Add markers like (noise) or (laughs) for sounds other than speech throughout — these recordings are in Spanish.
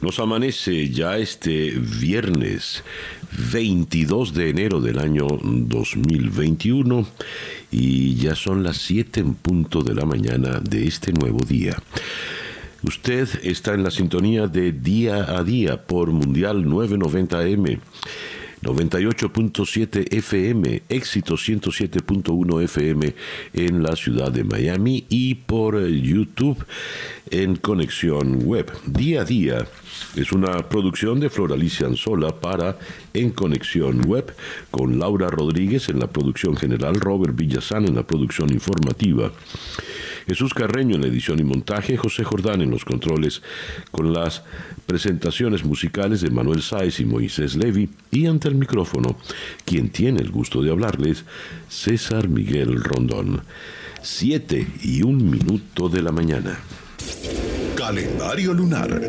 Nos amanece ya este viernes 22 de enero del año 2021 y ya son las 7 en punto de la mañana de este nuevo día. Usted está en la sintonía de día a día por Mundial 990M. 98.7 FM, éxito 107.1 FM en la ciudad de Miami y por YouTube en conexión web. Día a día es una producción de Floralicia Anzola para En Conexión Web con Laura Rodríguez en la producción general, Robert Villazán en la producción informativa. Jesús Carreño en la edición y montaje, José Jordán en los controles, con las presentaciones musicales de Manuel Sáez y Moisés Levi, y ante el micrófono, quien tiene el gusto de hablarles, César Miguel Rondón. Siete y un minuto de la mañana. Calendario lunar.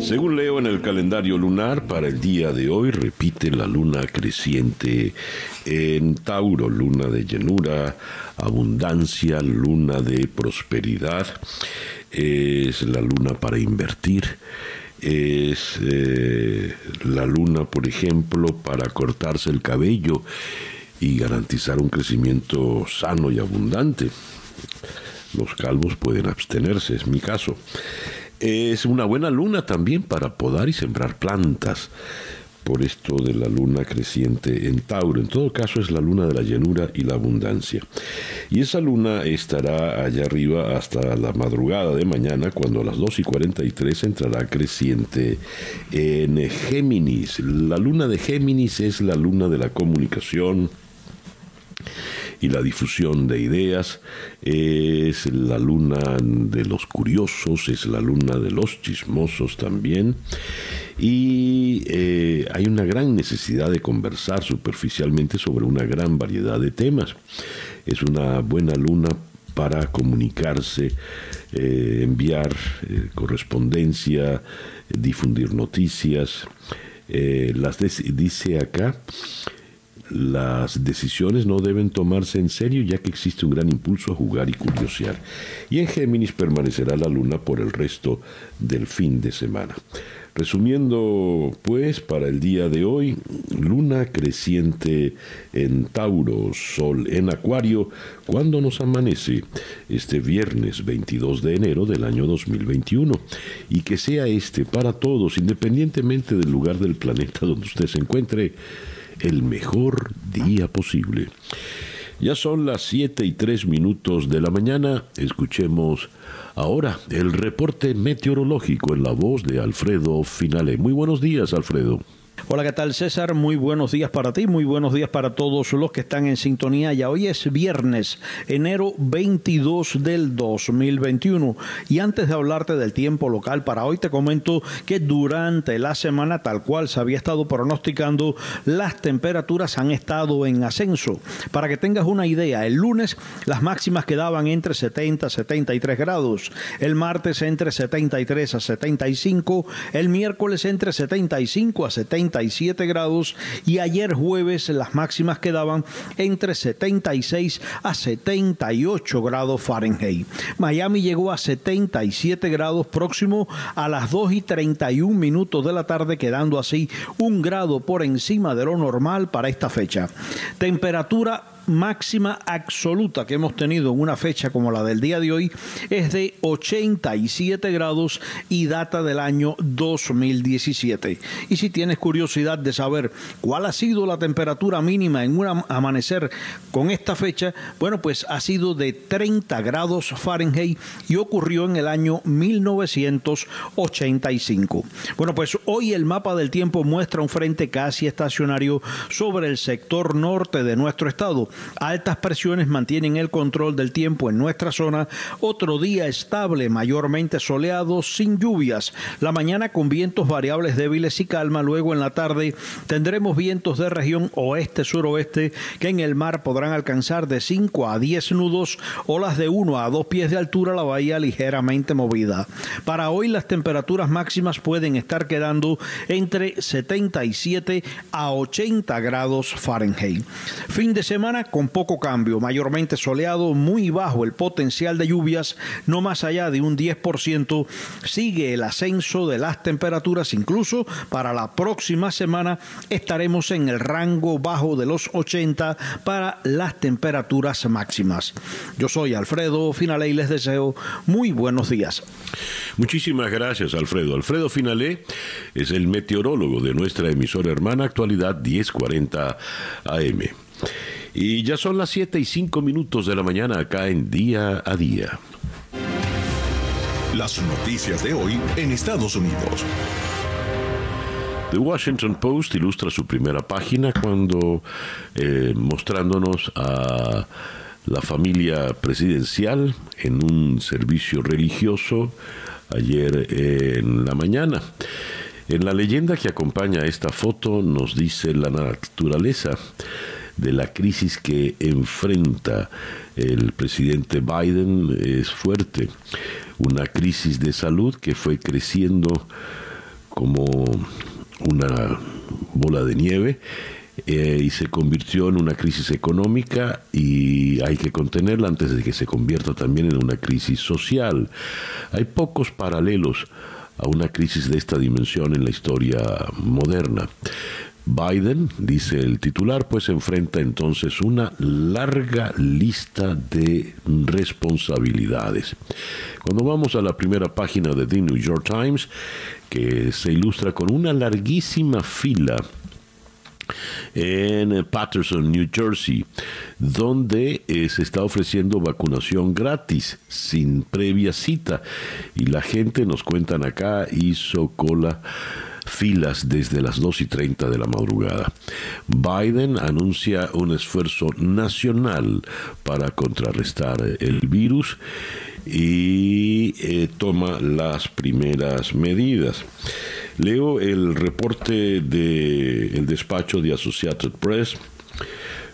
Según leo en el calendario lunar, para el día de hoy repite la luna creciente en Tauro, luna de llenura, abundancia, luna de prosperidad, es la luna para invertir, es eh, la luna, por ejemplo, para cortarse el cabello y garantizar un crecimiento sano y abundante. Los calvos pueden abstenerse, es mi caso. Es una buena luna también para podar y sembrar plantas por esto de la luna creciente en Tauro. En todo caso es la luna de la llenura y la abundancia. Y esa luna estará allá arriba hasta la madrugada de mañana, cuando a las 2 y 43 entrará creciente en Géminis. La luna de Géminis es la luna de la comunicación y la difusión de ideas, es la luna de los curiosos, es la luna de los chismosos también, y eh, hay una gran necesidad de conversar superficialmente sobre una gran variedad de temas. Es una buena luna para comunicarse, eh, enviar eh, correspondencia, difundir noticias. las dice acá, las decisiones no deben tomarse en serio ya que existe un gran impulso a jugar y curiosear. Y en Géminis permanecerá la luna por el resto del fin de semana. Resumiendo, pues, para el día de hoy, luna creciente en Tauro, sol en Acuario, cuando nos amanece este viernes 22 de enero del año 2021. Y que sea este para todos, independientemente del lugar del planeta donde usted se encuentre, el mejor día posible. Ya son las 7 y 3 minutos de la mañana. Escuchemos ahora el reporte meteorológico en la voz de Alfredo Finale. Muy buenos días, Alfredo. Hola, ¿qué tal César? Muy buenos días para ti, muy buenos días para todos los que están en sintonía. Ya hoy es viernes, enero 22 del 2021. Y antes de hablarte del tiempo local para hoy, te comento que durante la semana, tal cual se había estado pronosticando, las temperaturas han estado en ascenso. Para que tengas una idea, el lunes las máximas quedaban entre 70 a 73 grados, el martes entre 73 a 75, el miércoles entre 75 a 70 grados y ayer jueves las máximas quedaban entre 76 a 78 grados Fahrenheit. Miami llegó a 77 grados próximo a las 2 y 31 minutos de la tarde, quedando así un grado por encima de lo normal para esta fecha. Temperatura máxima absoluta que hemos tenido en una fecha como la del día de hoy es de 87 grados y data del año 2017. Y si tienes curiosidad de saber cuál ha sido la temperatura mínima en un amanecer con esta fecha, bueno, pues ha sido de 30 grados Fahrenheit y ocurrió en el año 1985. Bueno, pues hoy el mapa del tiempo muestra un frente casi estacionario sobre el sector norte de nuestro estado altas presiones mantienen el control del tiempo en nuestra zona. Otro día estable, mayormente soleado, sin lluvias. La mañana con vientos variables débiles y calma. Luego en la tarde tendremos vientos de región oeste-suroeste que en el mar podrán alcanzar de 5 a 10 nudos, olas de 1 a 2 pies de altura, la bahía ligeramente movida. Para hoy las temperaturas máximas pueden estar quedando entre 77 a 80 grados Fahrenheit. Fin de semana con poco cambio, mayormente soleado, muy bajo el potencial de lluvias, no más allá de un 10%. Sigue el ascenso de las temperaturas, incluso para la próxima semana estaremos en el rango bajo de los 80 para las temperaturas máximas. Yo soy Alfredo Finale y les deseo muy buenos días. Muchísimas gracias, Alfredo. Alfredo Finalé es el meteorólogo de nuestra emisora hermana Actualidad 1040 AM. Y ya son las 7 y 5 minutos de la mañana acá en Día a Día. Las noticias de hoy en Estados Unidos. The Washington Post ilustra su primera página cuando eh, mostrándonos a la familia presidencial en un servicio religioso ayer en la mañana. En la leyenda que acompaña esta foto nos dice la naturaleza de la crisis que enfrenta el presidente Biden es fuerte. Una crisis de salud que fue creciendo como una bola de nieve eh, y se convirtió en una crisis económica y hay que contenerla antes de que se convierta también en una crisis social. Hay pocos paralelos a una crisis de esta dimensión en la historia moderna. Biden, dice el titular, pues enfrenta entonces una larga lista de responsabilidades. Cuando vamos a la primera página de The New York Times, que se ilustra con una larguísima fila en Patterson, New Jersey, donde eh, se está ofreciendo vacunación gratis, sin previa cita. Y la gente, nos cuentan acá, hizo cola filas desde las 2 y 30 de la madrugada. Biden anuncia un esfuerzo nacional para contrarrestar el virus y eh, toma las primeras medidas. Leo el reporte del despacho de Associated Press.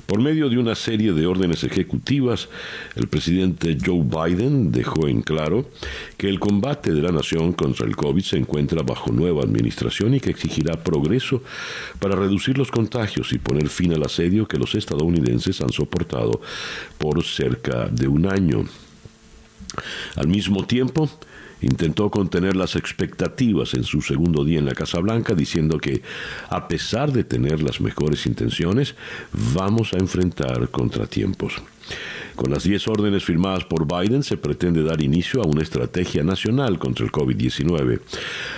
Por medio de una serie de órdenes ejecutivas, el presidente Joe Biden dejó en claro que el combate de la nación contra el COVID se encuentra bajo nueva administración y que exigirá progreso para reducir los contagios y poner fin al asedio que los estadounidenses han soportado por cerca de un año. Al mismo tiempo, intentó contener las expectativas en su segundo día en la Casa Blanca, diciendo que, a pesar de tener las mejores intenciones, vamos a enfrentar contratiempos. Con las 10 órdenes firmadas por Biden se pretende dar inicio a una estrategia nacional contra el COVID-19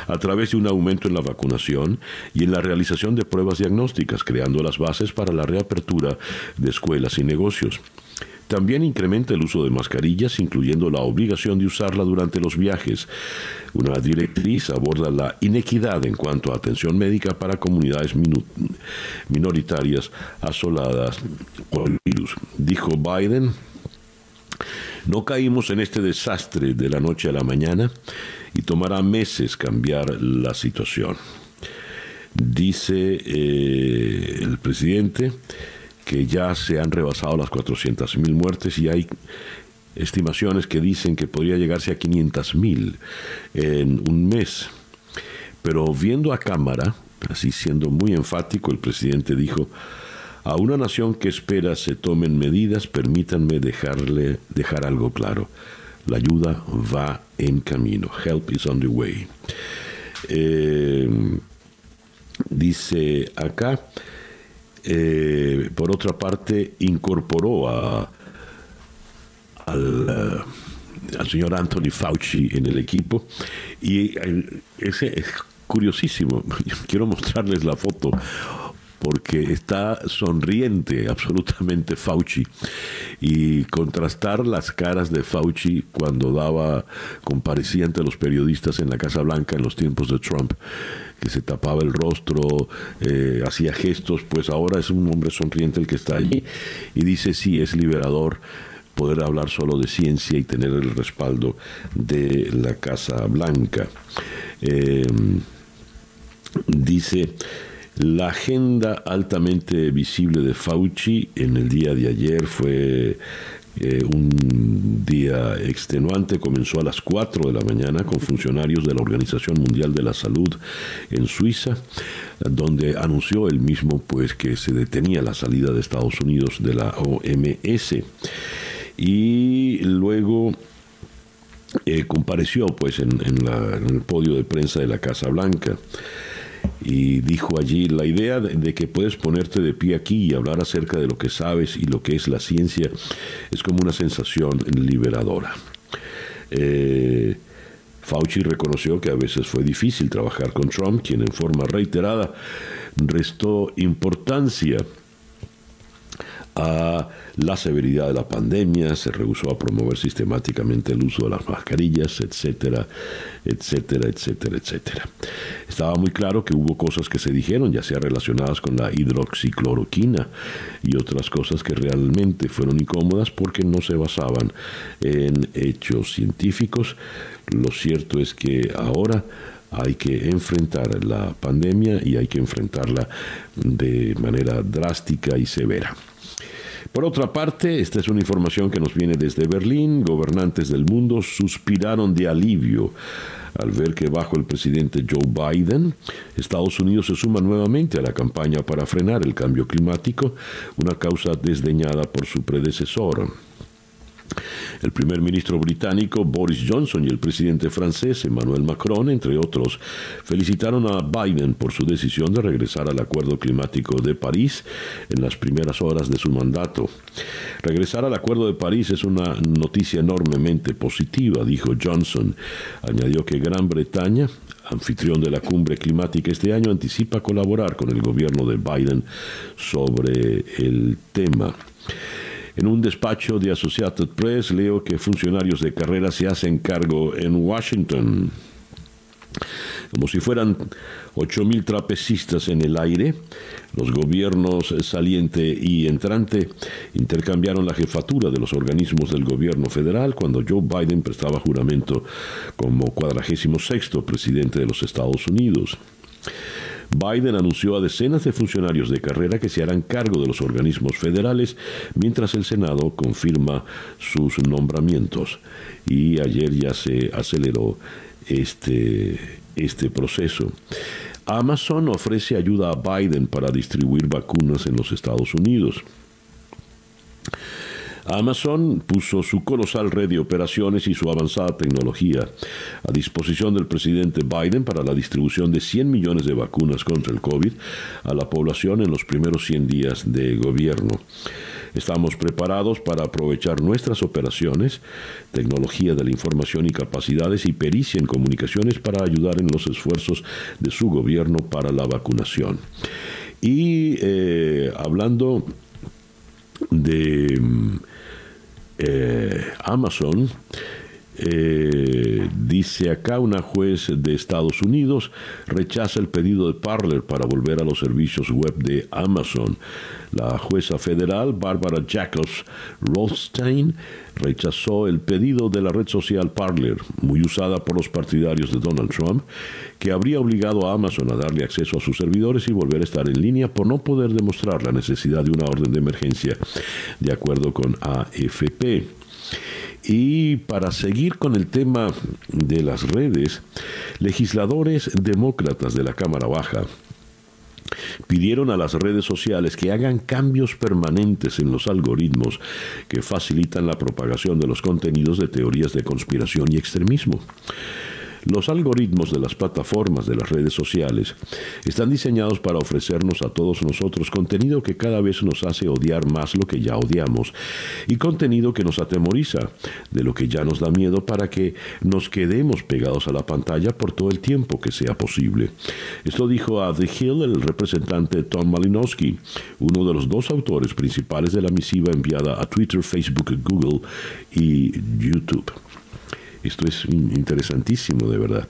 a través de un aumento en la vacunación y en la realización de pruebas diagnósticas, creando las bases para la reapertura de escuelas y negocios. También incrementa el uso de mascarillas, incluyendo la obligación de usarla durante los viajes. Una directriz aborda la inequidad en cuanto a atención médica para comunidades minoritarias asoladas por el virus. Dijo Biden, no caímos en este desastre de la noche a la mañana y tomará meses cambiar la situación. Dice eh, el presidente, que ya se han rebasado las 400.000 muertes y hay estimaciones que dicen que podría llegarse a 500.000 en un mes. Pero viendo a cámara, así siendo muy enfático, el presidente dijo, a una nación que espera se tomen medidas, permítanme dejarle, dejar algo claro. La ayuda va en camino. Help is on the way. Eh, dice acá, eh, por otra parte, incorporó a, al, eh, al, señor Anthony Fauci en el equipo y ese es curiosísimo. (laughs) Quiero mostrarles la foto. Porque está sonriente absolutamente Fauci y contrastar las caras de Fauci cuando daba comparecía ante los periodistas en la Casa Blanca en los tiempos de Trump que se tapaba el rostro, eh, hacía gestos, pues ahora es un hombre sonriente el que está allí y dice sí, es liberador poder hablar solo de ciencia y tener el respaldo de la Casa Blanca. Eh, dice, la agenda altamente visible de Fauci en el día de ayer fue eh, un día extenuante, comenzó a las 4 de la mañana con funcionarios de la Organización Mundial de la Salud en Suiza, donde anunció él mismo pues que se detenía la salida de Estados Unidos de la OMS. Y luego eh, compareció pues en el podio de prensa de la Casa Blanca y dijo allí la idea de, que puedes ponerte de pie aquí y hablar acerca de lo que sabes y lo que es la ciencia es como una sensación liberadora. Eh, Fauci reconoció que a veces fue difícil trabajar con Trump, quien en forma reiterada restó importancia a la severidad de la pandemia, se rehusó a promover sistemáticamente el uso de las mascarillas, etcétera, etcétera, etcétera, etcétera. Estaba muy claro que hubo cosas que se dijeron, ya sea relacionadas con la hidroxicloroquina y otras cosas que realmente fueron incómodas porque no se basaban en hechos científicos. Lo cierto es que ahora hay que enfrentar la pandemia y hay que enfrentarla de manera drástica y severa. Por otra parte, esta es una información que nos viene desde Berlín. Gobernantes del mundo suspiraron de alivio al ver que bajo el presidente Joe Biden, Estados Unidos se suma nuevamente a la campaña para frenar el cambio climático, una causa desdeñada por su predecesor. El primer ministro británico Boris Johnson y el presidente francés Emmanuel Macron, entre otros, felicitaron a Biden por su decisión de regresar al Acuerdo Climático de París en las primeras horas de su mandato. Regresar al Acuerdo de París es una noticia enormemente positiva, dijo Johnson. Añadió que Gran Bretaña anfitrión de la cumbre climática este año, anticipa colaborar con el gobierno de Biden sobre el tema. En un despacho de Associated Press leo que funcionarios de carrera se hacen cargo en Washington como si fueran 8.000 trapecistas en el aire. Los gobiernos saliente y entrante intercambiaron la jefatura de los organismos del gobierno federal cuando Joe Biden prestaba juramento como cuadragésimo sexto presidente de los Estados Unidos. Biden anunció a decenas de funcionarios de carrera que se harán cargo de los organismos federales mientras el Senado confirma sus nombramientos. Y ayer ya se aceleró este, este proceso. Amazon ofrece ayuda a Biden para distribuir vacunas en los Estados Unidos. Amazon puso su colosal red de operaciones y su avanzada tecnología a disposición del presidente Biden para la distribución de 100 millones de vacunas contra el COVID a la población en los primeros 100 días de gobierno. Estamos preparados para aprovechar nuestras operaciones, tecnología de la información y capacidades y pericia en comunicaciones para ayudar en los esfuerzos de su gobierno para la vacunación. Y eh, hablando de eh, Amazon, eh, dice acá una juez de Estados Unidos rechaza el pedido de Parler para volver a los servicios web de Amazon. La jueza federal Barbara Jacobs Rothstein rechazó el pedido de la red social Parler, muy usada por los partidarios de Donald Trump, que habría obligado a Amazon a darle acceso a sus servidores y volver a estar en línea por no poder demostrar la necesidad de una orden de emergencia de acuerdo con AFP. Y para seguir con el tema de las redes, legisladores demócratas de la Cámara Baja pidieron a las redes sociales que hagan cambios permanentes en los algoritmos que facilitan la propagación de los contenidos de teorías de conspiración y extremismo. Los algoritmos de las plataformas de las redes sociales están diseñados para ofrecernos a todos nosotros contenido que cada vez nos hace odiar más lo que ya odiamos y contenido que nos atemoriza de lo que ya nos da miedo para que nos quedemos pegados a la pantalla por todo el tiempo que sea posible. Esto dijo a The Hill el representante Tom Malinowski, uno de los dos autores principales de la misiva enviada a Twitter, Facebook, Google y YouTube. Esto es interesantísimo, de verdad.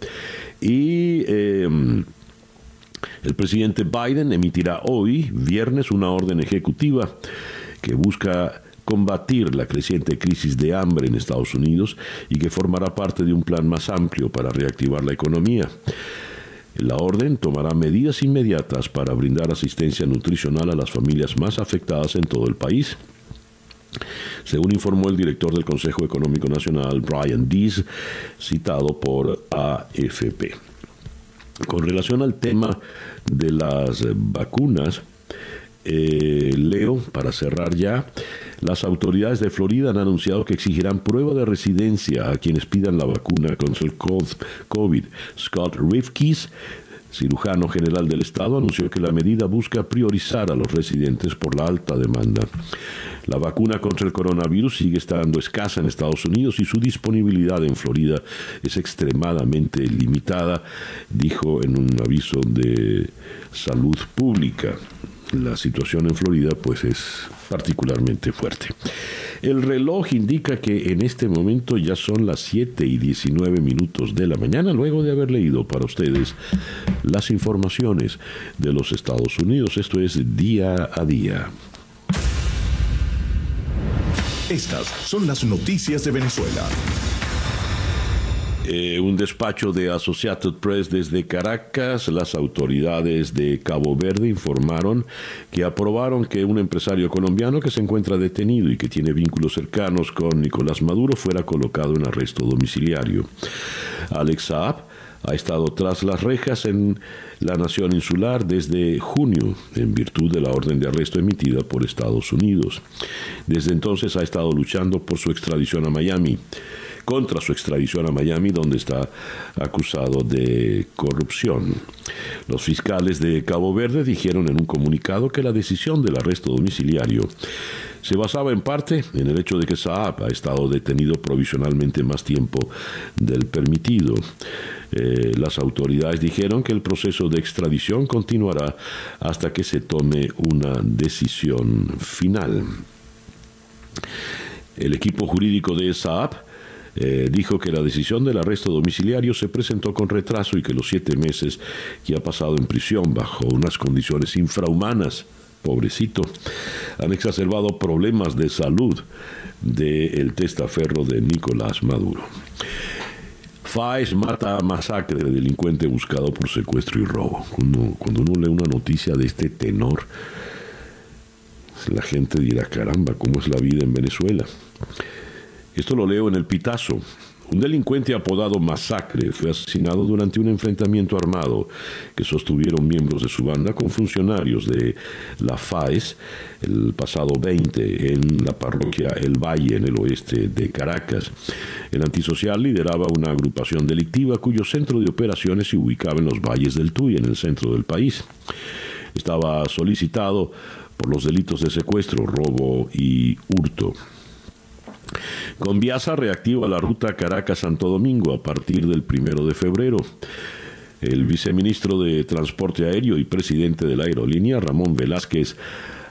Y em, el presidente Biden emitirá hoy, viernes, una orden ejecutiva que busca combatir la creciente crisis de hambre en Estados Unidos y que formará parte de un plan más amplio para reactivar la economía. La orden tomará medidas inmediatas para brindar asistencia nutricional a las familias más afectadas en todo el país. Según informó el director del Consejo Económico Nacional, Brian Dees, citado por AFP. Con relación al tema de las vacunas, eh, leo, para cerrar ya, las autoridades de Florida han anunciado que exigirán prueba de residencia a quienes pidan la vacuna contra el COVID. Scott Rifkis cirujano general del Estado, anunció que la medida busca priorizar a los residentes por la alta demanda. La vacuna contra el coronavirus sigue estando escasa en Estados Unidos y su disponibilidad en Florida es extremadamente limitada, dijo en un aviso de salud pública. La situación en Florida pues es particularmente fuerte. El reloj indica que en este momento ya son las 7 y 19 minutos de la mañana, luego de haber leído para ustedes las informaciones de los Estados Unidos. Esto es día a día. Estas son las noticias de Venezuela. Eh, un despacho de Associated Press desde Caracas, las autoridades de Cabo Verde informaron que aprobaron que un empresario colombiano que se encuentra detenido y que tiene vínculos cercanos con Nicolás Maduro fuera colocado en arresto domiciliario. Alex Saab ha estado tras las rejas en la nación insular desde junio, en virtud de la orden de arresto emitida por Estados Unidos. Desde entonces ha estado luchando por su extradición a Miami contra su extradición a Miami, donde está acusado de corrupción. Los fiscales de Cabo Verde dijeron en un comunicado que la decisión del arresto domiciliario se basaba en parte en el hecho de que Saab ha estado detenido provisionalmente más tiempo del permitido. Eh, las autoridades dijeron que el proceso de extradición continuará hasta que se tome una decisión final. El equipo jurídico de Saab eh, dijo que la decisión del arresto domiciliario se presentó con retraso y que los siete meses que ha pasado en prisión bajo unas condiciones infrahumanas, pobrecito, han exacerbado problemas de salud del testaferro de Nicolás Maduro. FAES mata a masacre de delincuente buscado por secuestro y robo. cuando uno lee una noticia de este tenor, la gente dirá, caramba, ¿cómo es la vida en Venezuela? Esto lo leo en el Pitazo. Un delincuente apodado Masacre fue asesinado durante un enfrentamiento armado que sostuvieron miembros de su banda con funcionarios de la FAES el pasado 20 en la parroquia El Valle, en el oeste de Caracas. El antisocial lideraba una agrupación delictiva cuyo centro de operaciones se ubicaba en los valles del Tuy, en el centro del país. Estaba solicitado por los delitos de secuestro, robo y hurto. Conviasa reactiva la ruta Caracas-Santo Domingo a partir del primero de febrero. El viceministro de Transporte Aéreo y presidente de la aerolínea, Ramón Velázquez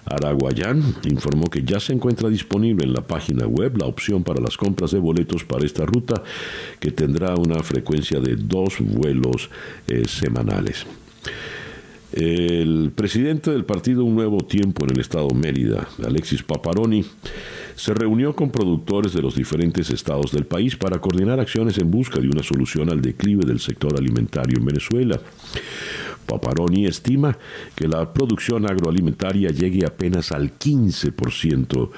Araguayán, informó que ya se encuentra disponible en la página web la opción para las compras de boletos para esta ruta, que tendrá una frecuencia de dos vuelos eh, semanales. El presidente del partido Un Nuevo Tiempo en el estado Mérida, Alexis Paparoni, se reunió con productores de los diferentes estados del país para coordinar acciones en busca de una solución al declive del sector alimentario en Venezuela. Paparoni estima que la producción agroalimentaria llegue apenas al 15%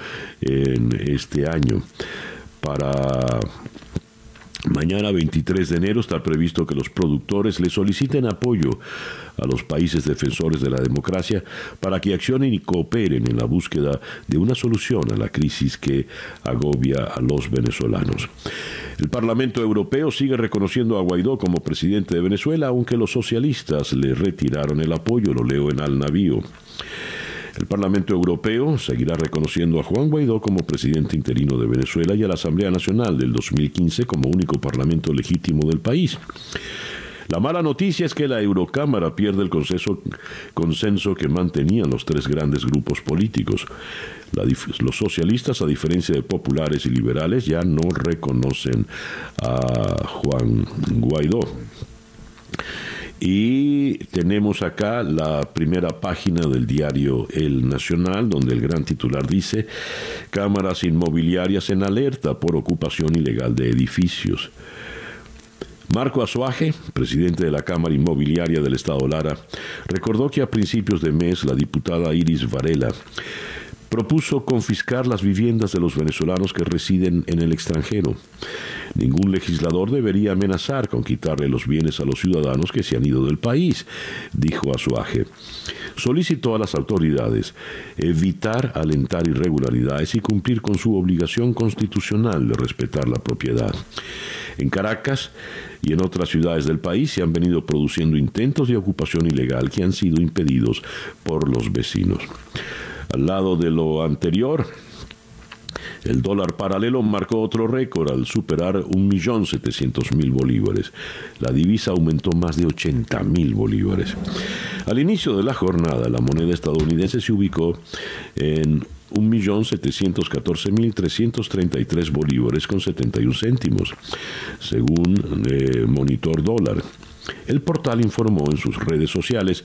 en este año. Para Mañana 23 de enero está previsto que los productores le soliciten apoyo a los países defensores de la democracia para que accionen y cooperen en la búsqueda de una solución a la crisis que agobia a los venezolanos. El Parlamento Europeo sigue reconociendo a Guaidó como presidente de Venezuela, aunque los socialistas le retiraron el apoyo, lo leo en Al Navío. El Parlamento Europeo seguirá reconociendo a Juan Guaidó como presidente interino de Venezuela y a la Asamblea Nacional del 2015 como único parlamento legítimo del país. La mala noticia es que la Eurocámara pierde el consenso, que mantenían los tres grandes grupos políticos. los socialistas, a diferencia de populares y liberales, ya no reconocen a Juan Guaidó. Y tenemos acá la primera página del diario El Nacional, donde el gran titular dice, cámaras inmobiliarias en alerta por ocupación ilegal de edificios. Marco Azuaje, presidente de la Cámara Inmobiliaria del Estado Lara, recordó que a principios de mes la diputada Iris Varela propuso confiscar las viviendas de los venezolanos que residen en el extranjero. Ningún legislador debería amenazar con quitarle los bienes a los ciudadanos que se han ido del país, dijo Azuaje. Solicitó a las autoridades evitar alentar irregularidades y cumplir con su obligación constitucional de respetar la propiedad. En Caracas y en otras ciudades del país se han venido produciendo intentos de ocupación ilegal que han sido impedidos por los vecinos. Al lado de lo anterior, el dólar paralelo marcó otro récord al superar 1.700.000 bolívares. La divisa aumentó más de 80.000 bolívares. Al inicio de la jornada, la moneda estadounidense se ubicó en 1.714.333 bolívares con 71 céntimos, según eh, Monitor Dólar. El portal informó en sus redes sociales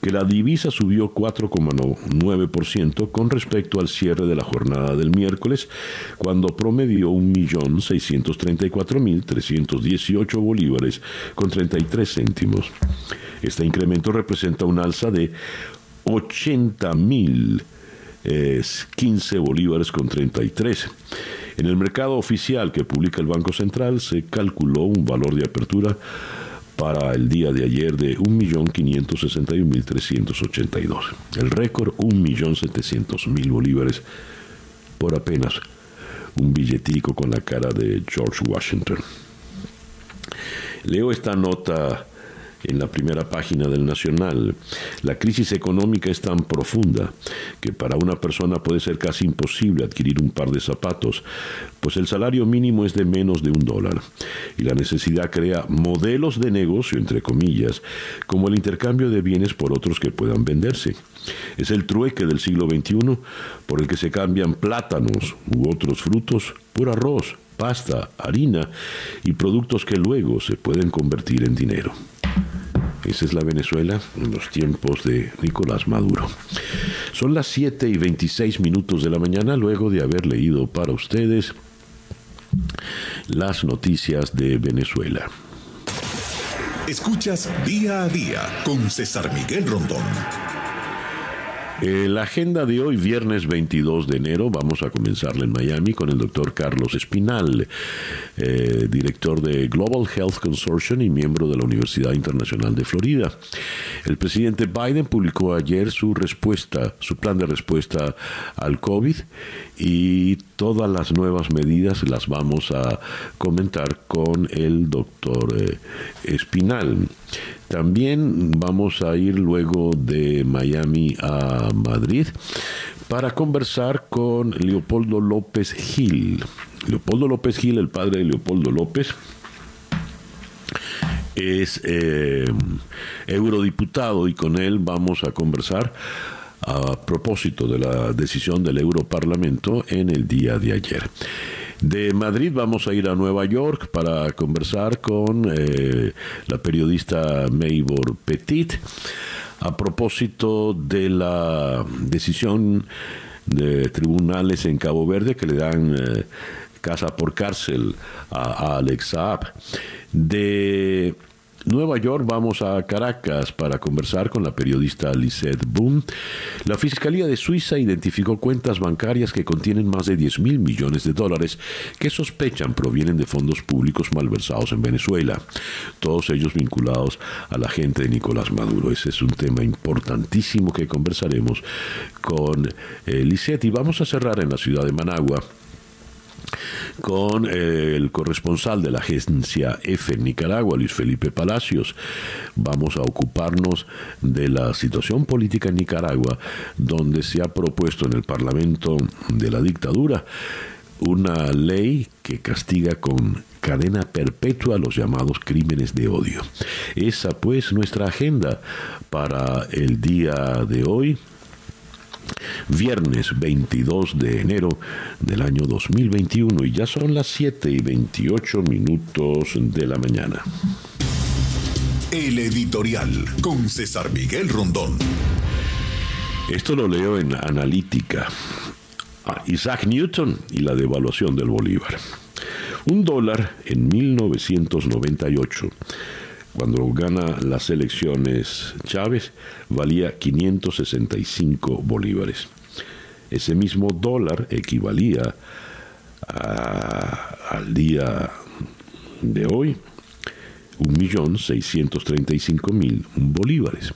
que la divisa subió 4,9% con respecto al cierre de la jornada del miércoles, cuando promedió 1.634.318 bolívares con 33 céntimos. Este incremento representa un alza de 80.015 15 bolívares con 33. En el mercado oficial que publica el Banco Central se calculó un valor de apertura para el día de ayer de 1.561.382. El récord 1.700.000 bolívares por apenas un billetico con la cara de George Washington. Leo esta nota en la primera página del Nacional. La crisis económica es tan profunda que para una persona puede ser casi imposible adquirir un par de zapatos, pues el salario mínimo es de menos de un dólar y la necesidad crea modelos de negocio, entre comillas, como el intercambio de bienes por otros que puedan venderse. Es el trueque del siglo XXI por el que se cambian plátanos u otros frutos por arroz, pasta, harina y productos que luego se pueden convertir en dinero. Esa es la Venezuela en los tiempos de Nicolás Maduro. Son las 7 y 26 minutos de la mañana luego de haber leído para ustedes las noticias de Venezuela. Escuchas día a día con César Miguel Rondón. Eh, la agenda de hoy, viernes 22 de enero, vamos a comenzarla en Miami con el doctor Carlos Espinal, eh, director de Global Health Consortium y miembro de la Universidad Internacional de Florida. El presidente Biden publicó ayer su respuesta, su plan de respuesta al COVID y todas las nuevas medidas las vamos a comentar con el doctor eh, Espinal. También vamos a ir luego de Miami a Madrid para conversar con Leopoldo López Gil. Leopoldo López Gil, el padre de Leopoldo López, es eh, eurodiputado y con él vamos a conversar a propósito de la decisión del Europarlamento en el día de ayer. De Madrid vamos a ir a Nueva York para conversar con eh, la periodista Maybor Petit a propósito de la decisión de tribunales en Cabo Verde que le dan eh, casa por cárcel a, a Alex Saab. De Nueva York vamos a Caracas para conversar con la periodista Lisette Boom. La Fiscalía de Suiza identificó cuentas bancarias que contienen más de 10 mil millones de dólares que sospechan provienen de fondos públicos malversados en Venezuela, todos ellos vinculados a la gente de Nicolás Maduro. Ese es un tema importantísimo que conversaremos con eh, Lisette y vamos a cerrar en la ciudad de Managua con eh, el corresponsal de la agencia F en Nicaragua, Luis Felipe Palacios. Vamos a ocuparnos de la situación política en Nicaragua, donde se ha propuesto en el Parlamento de la dictadura una ley que castiga con cadena perpetua los llamados crímenes de odio. Esa pues nuestra agenda para el día de hoy viernes 22 de enero del año 2021 y ya son las 7 y 28 minutos de la mañana. El editorial con César Miguel Rondón. Esto lo leo en Analítica. Ah, Isaac Newton y la devaluación del Bolívar. Un dólar en 1998 cuando gana las elecciones Chávez, valía 565 bolívares. Ese mismo dólar equivalía al día de hoy 1.635.000 bolívares.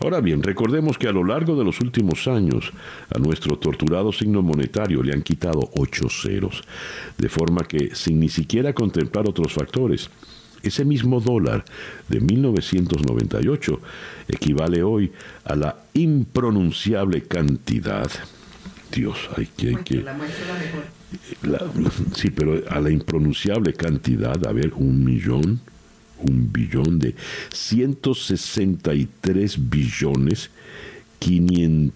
Ahora bien, recordemos que a lo largo de los últimos años a nuestro torturado signo monetario le han quitado ocho ceros, de forma que sin ni siquiera contemplar otros factores, ese mismo dólar de 1998 equivale hoy a la impronunciable cantidad. Dios, hay que... Hay que sí, pero a la impronunciable cantidad, a ver, un millón, un billón de 163 billones, 500,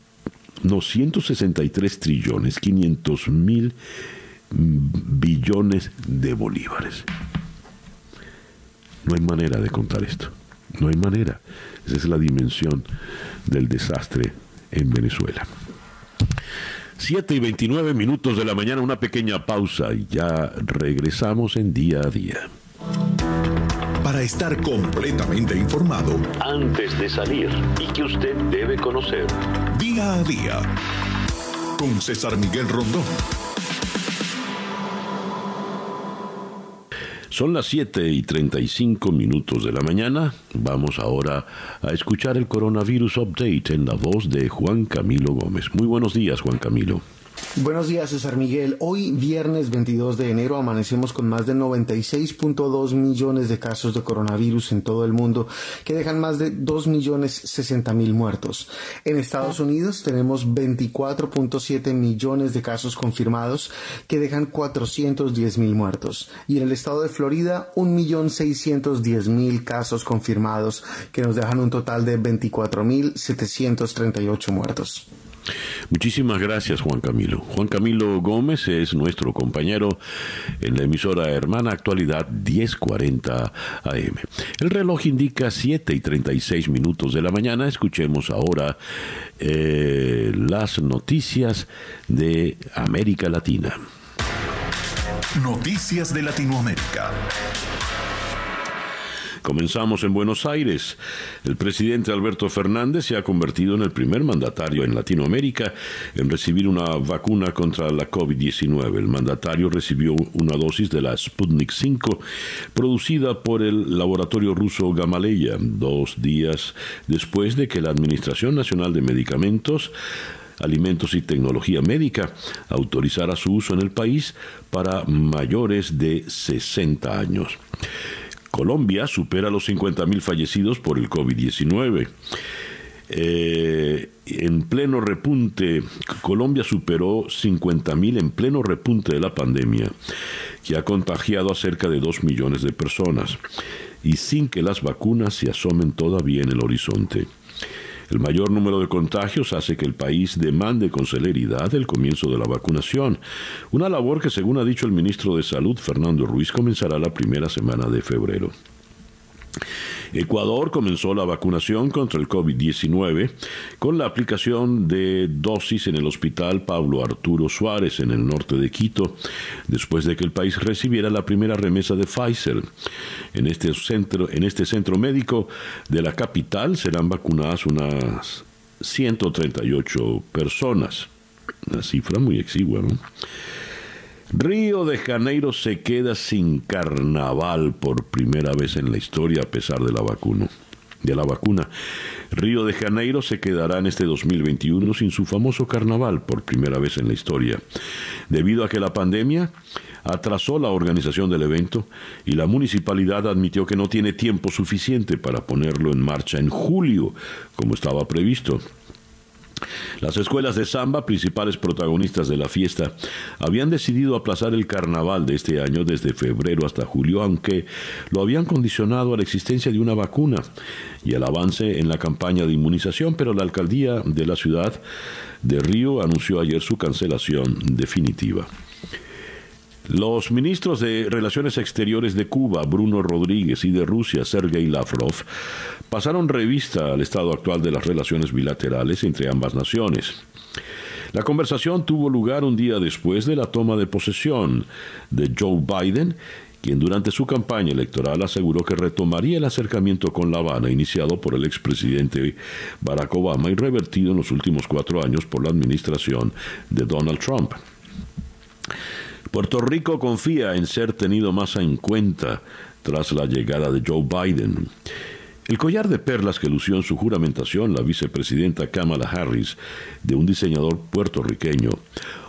no, 163 trillones, 500 mil billones de bolívares. No hay manera de contar esto. No hay manera. Esa es la dimensión del desastre en Venezuela. Siete y 29 minutos de la mañana, una pequeña pausa y ya regresamos en día a día. Para estar completamente informado, antes de salir y que usted debe conocer, día a día, con César Miguel Rondón. Son las 7 y 35 minutos de la mañana. Vamos ahora a escuchar el coronavirus update en la voz de Juan Camilo Gómez. Muy buenos días, Juan Camilo. Buenos días, César Miguel. Hoy, viernes 22 de enero, amanecemos con más de 96.2 millones de casos de coronavirus en todo el mundo, que dejan más de 2 millones 60 mil muertos. En Estados Unidos tenemos 24.7 millones de casos confirmados, que dejan 410 mil muertos. Y en el estado de Florida, 1.610.000 casos confirmados, que nos dejan un total de 24.738 muertos. Muchísimas gracias, Juan Camilo. Juan Camilo Gómez es nuestro compañero en la emisora hermana Actualidad 1040 AM. El reloj indica 7 y 36 minutos de la mañana. Escuchemos ahora eh, las noticias de América Latina. Noticias de Latinoamérica. Comenzamos en Buenos Aires. El presidente Alberto Fernández se ha convertido en el primer mandatario en Latinoamérica en recibir una vacuna contra la COVID-19. El mandatario recibió una dosis de la Sputnik 5 producida por el laboratorio ruso Gamaleya dos días después de que la Administración Nacional de Medicamentos Alimentos y Tecnología Médica autorizara su uso en el país para mayores de 60 años. Colombia supera los 50.000 fallecidos por el COVID-19. Eh, en pleno repunte, Colombia superó 50.000 en pleno repunte de la pandemia, que ha contagiado a cerca de 2 millones de personas, y sin que las vacunas se asomen todavía en el horizonte. El mayor número de contagios hace que el país demande con celeridad el comienzo de la vacunación, una labor que, según ha dicho el ministro de Salud, Fernando Ruiz, comenzará la primera semana de febrero. Ecuador comenzó la vacunación contra el COVID-19 con la aplicación de dosis en el hospital Pablo Arturo Suárez en el norte de Quito, después de que el país recibiera la primera remesa de Pfizer. En este centro, en este centro médico de la capital serán vacunadas unas 138 personas. Una cifra muy exigua, ¿no? Río de Janeiro se queda sin carnaval por primera vez en la historia a pesar de la vacuna. De la vacuna. Río de Janeiro se quedará en este 2021 sin su famoso carnaval por primera vez en la historia, debido a que la pandemia atrasó la organización del evento y la municipalidad admitió que no tiene tiempo suficiente para ponerlo en marcha en julio, como estaba previsto. Las escuelas de samba, principales protagonistas de la fiesta, habían decidido aplazar el carnaval de este año desde febrero hasta julio, aunque lo habían condicionado a la existencia de una vacuna y al avance en la campaña de inmunización, pero la alcaldía de la ciudad de Río anunció ayer su cancelación definitiva. Los ministros de Relaciones Exteriores de Cuba, Bruno Rodríguez, y de Rusia, Sergei Lavrov, pasaron revista al estado actual de las relaciones bilaterales entre ambas naciones. La conversación tuvo lugar un día después de la toma de posesión de Joe Biden, quien durante su campaña electoral aseguró que retomaría el acercamiento con La Habana iniciado por el expresidente Barack Obama y revertido en los últimos cuatro años por la administración de Donald Trump. Puerto Rico confía en ser tenido más en cuenta tras la llegada de Joe Biden. El collar de perlas que lució en su juramentación la vicepresidenta Kamala Harris de un diseñador puertorriqueño,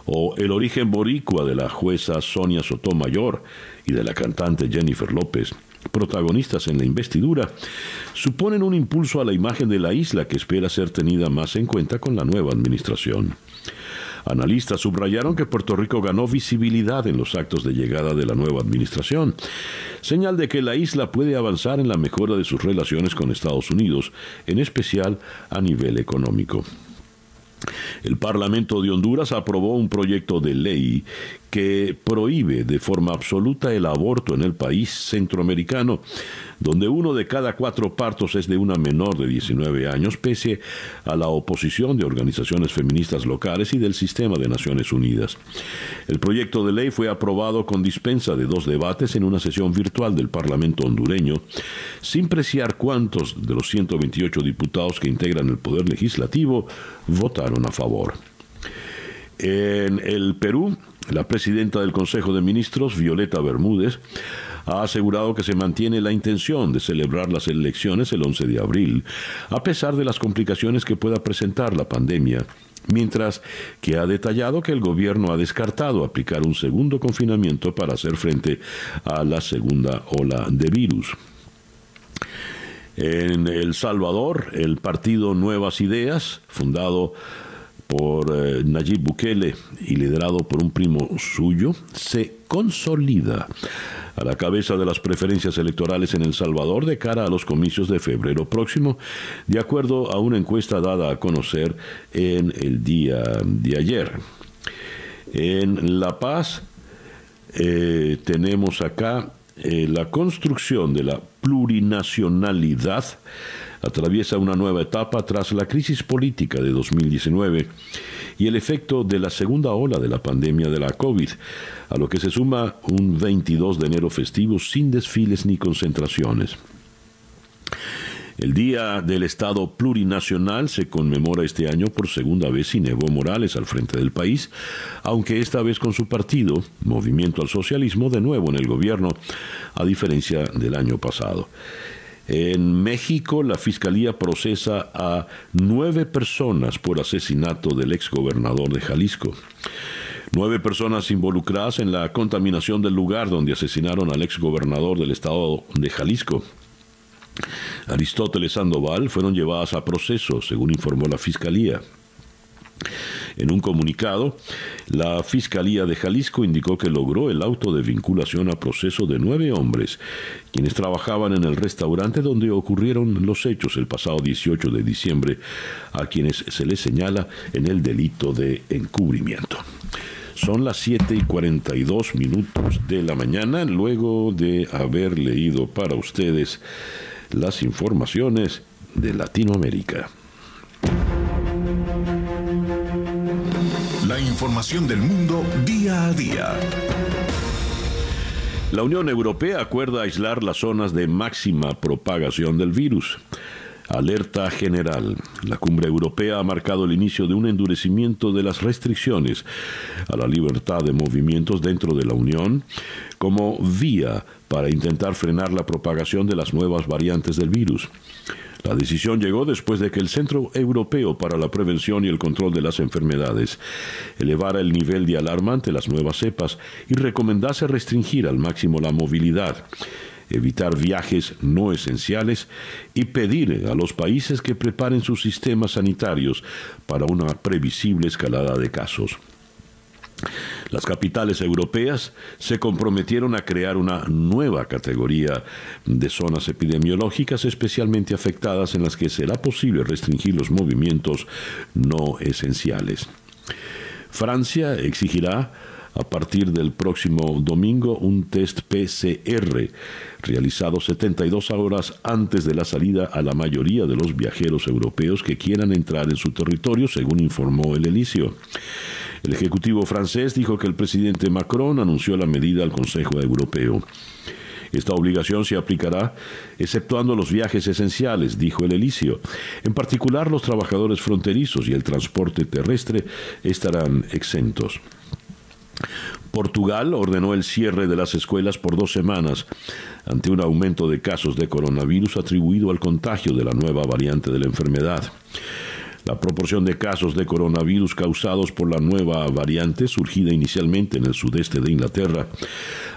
o el origen boricua de la jueza Sonia Sotomayor y de la cantante Jennifer López, protagonistas en la investidura, suponen un impulso a la imagen de la isla que espera ser tenida más en cuenta con la nueva administración. Analistas subrayaron que Puerto Rico ganó visibilidad en los actos de llegada de la nueva administración, señal de que la isla puede avanzar en la mejora de sus relaciones con Estados Unidos, en especial a nivel económico. El Parlamento de Honduras aprobó un proyecto de ley que prohíbe de forma absoluta el aborto en el país centroamericano, donde uno de cada cuatro partos es de una menor de 19 años, pese a la oposición de organizaciones feministas locales y del sistema de Naciones Unidas. El proyecto de ley fue aprobado con dispensa de dos debates en una sesión virtual del Parlamento hondureño, sin preciar cuántos de los 128 diputados que integran el Poder Legislativo votaron a favor. En el Perú, la presidenta del Consejo de Ministros, Violeta Bermúdez, ha asegurado que se mantiene la intención de celebrar las elecciones el 11 de abril, a pesar de las complicaciones que pueda presentar la pandemia mientras que ha detallado que el gobierno ha descartado aplicar un segundo confinamiento para hacer frente a la segunda ola de virus. En El Salvador, el partido Nuevas Ideas, fundado por eh, Nayib Bukele y liderado por un primo suyo, se consolida a la cabeza de las preferencias electorales en El Salvador de cara a los comicios de febrero próximo, de acuerdo a una encuesta dada a conocer en el día de ayer. En La Paz eh, tenemos acá eh, la construcción de la plurinacionalidad atraviesa una nueva etapa tras la crisis política de 2019 y el efecto de la segunda ola de la pandemia de la COVID, a lo que se suma un 22 de enero festivo sin desfiles ni concentraciones. El Día del Estado Plurinacional se conmemora este año por segunda vez sin Evo Morales al frente del país, aunque esta vez con su partido, Movimiento al Socialismo, de nuevo en el gobierno, a diferencia del año pasado. En México, la Fiscalía procesa a nueve personas por asesinato del exgobernador de Jalisco. Nueve personas involucradas en la contaminación del lugar donde asesinaron al exgobernador del estado de Jalisco. Aristóteles Sandoval fueron llevadas a proceso, según informó la Fiscalía. En un comunicado, la Fiscalía de Jalisco indicó que logró el auto de vinculación a proceso de nueve hombres, quienes trabajaban en el restaurante donde ocurrieron los hechos el pasado 18 de diciembre, a quienes se les señala en el delito de encubrimiento. Son las 7 y 42 minutos de la mañana, luego de haber leído para ustedes las informaciones de Latinoamérica. Información del mundo día a día. La Unión Europea acuerda aislar las zonas de máxima propagación del virus. Alerta general. La cumbre europea ha marcado el inicio de un endurecimiento de las restricciones a la libertad de movimientos dentro de la Unión como vía para intentar frenar la propagación de las nuevas variantes del virus. La decisión llegó después de que el Centro Europeo para la Prevención y el Control de las Enfermedades elevara el nivel de alarma ante las nuevas cepas y recomendase restringir al máximo la movilidad evitar viajes no esenciales y pedir a los países que preparen sus sistemas sanitarios para una previsible escalada de casos. Las capitales europeas se comprometieron a crear una nueva categoría de zonas epidemiológicas especialmente afectadas en las que será posible restringir los movimientos no esenciales. Francia exigirá a partir del próximo domingo un test PCR realizado 72 horas antes de la salida a la mayoría de los viajeros europeos que quieran entrar en su territorio, según informó el Elicio. El Ejecutivo francés dijo que el presidente Macron anunció la medida al Consejo Europeo. Esta obligación se aplicará exceptuando los viajes esenciales, dijo el Elicio. En particular, los trabajadores fronterizos y el transporte terrestre estarán exentos. Portugal ordenó el cierre de las escuelas por dos semanas ante un aumento de casos de coronavirus atribuido al contagio de la nueva variante de la enfermedad. La proporción de casos de coronavirus causados por la nueva variante, surgida inicialmente en el sudeste de Inglaterra,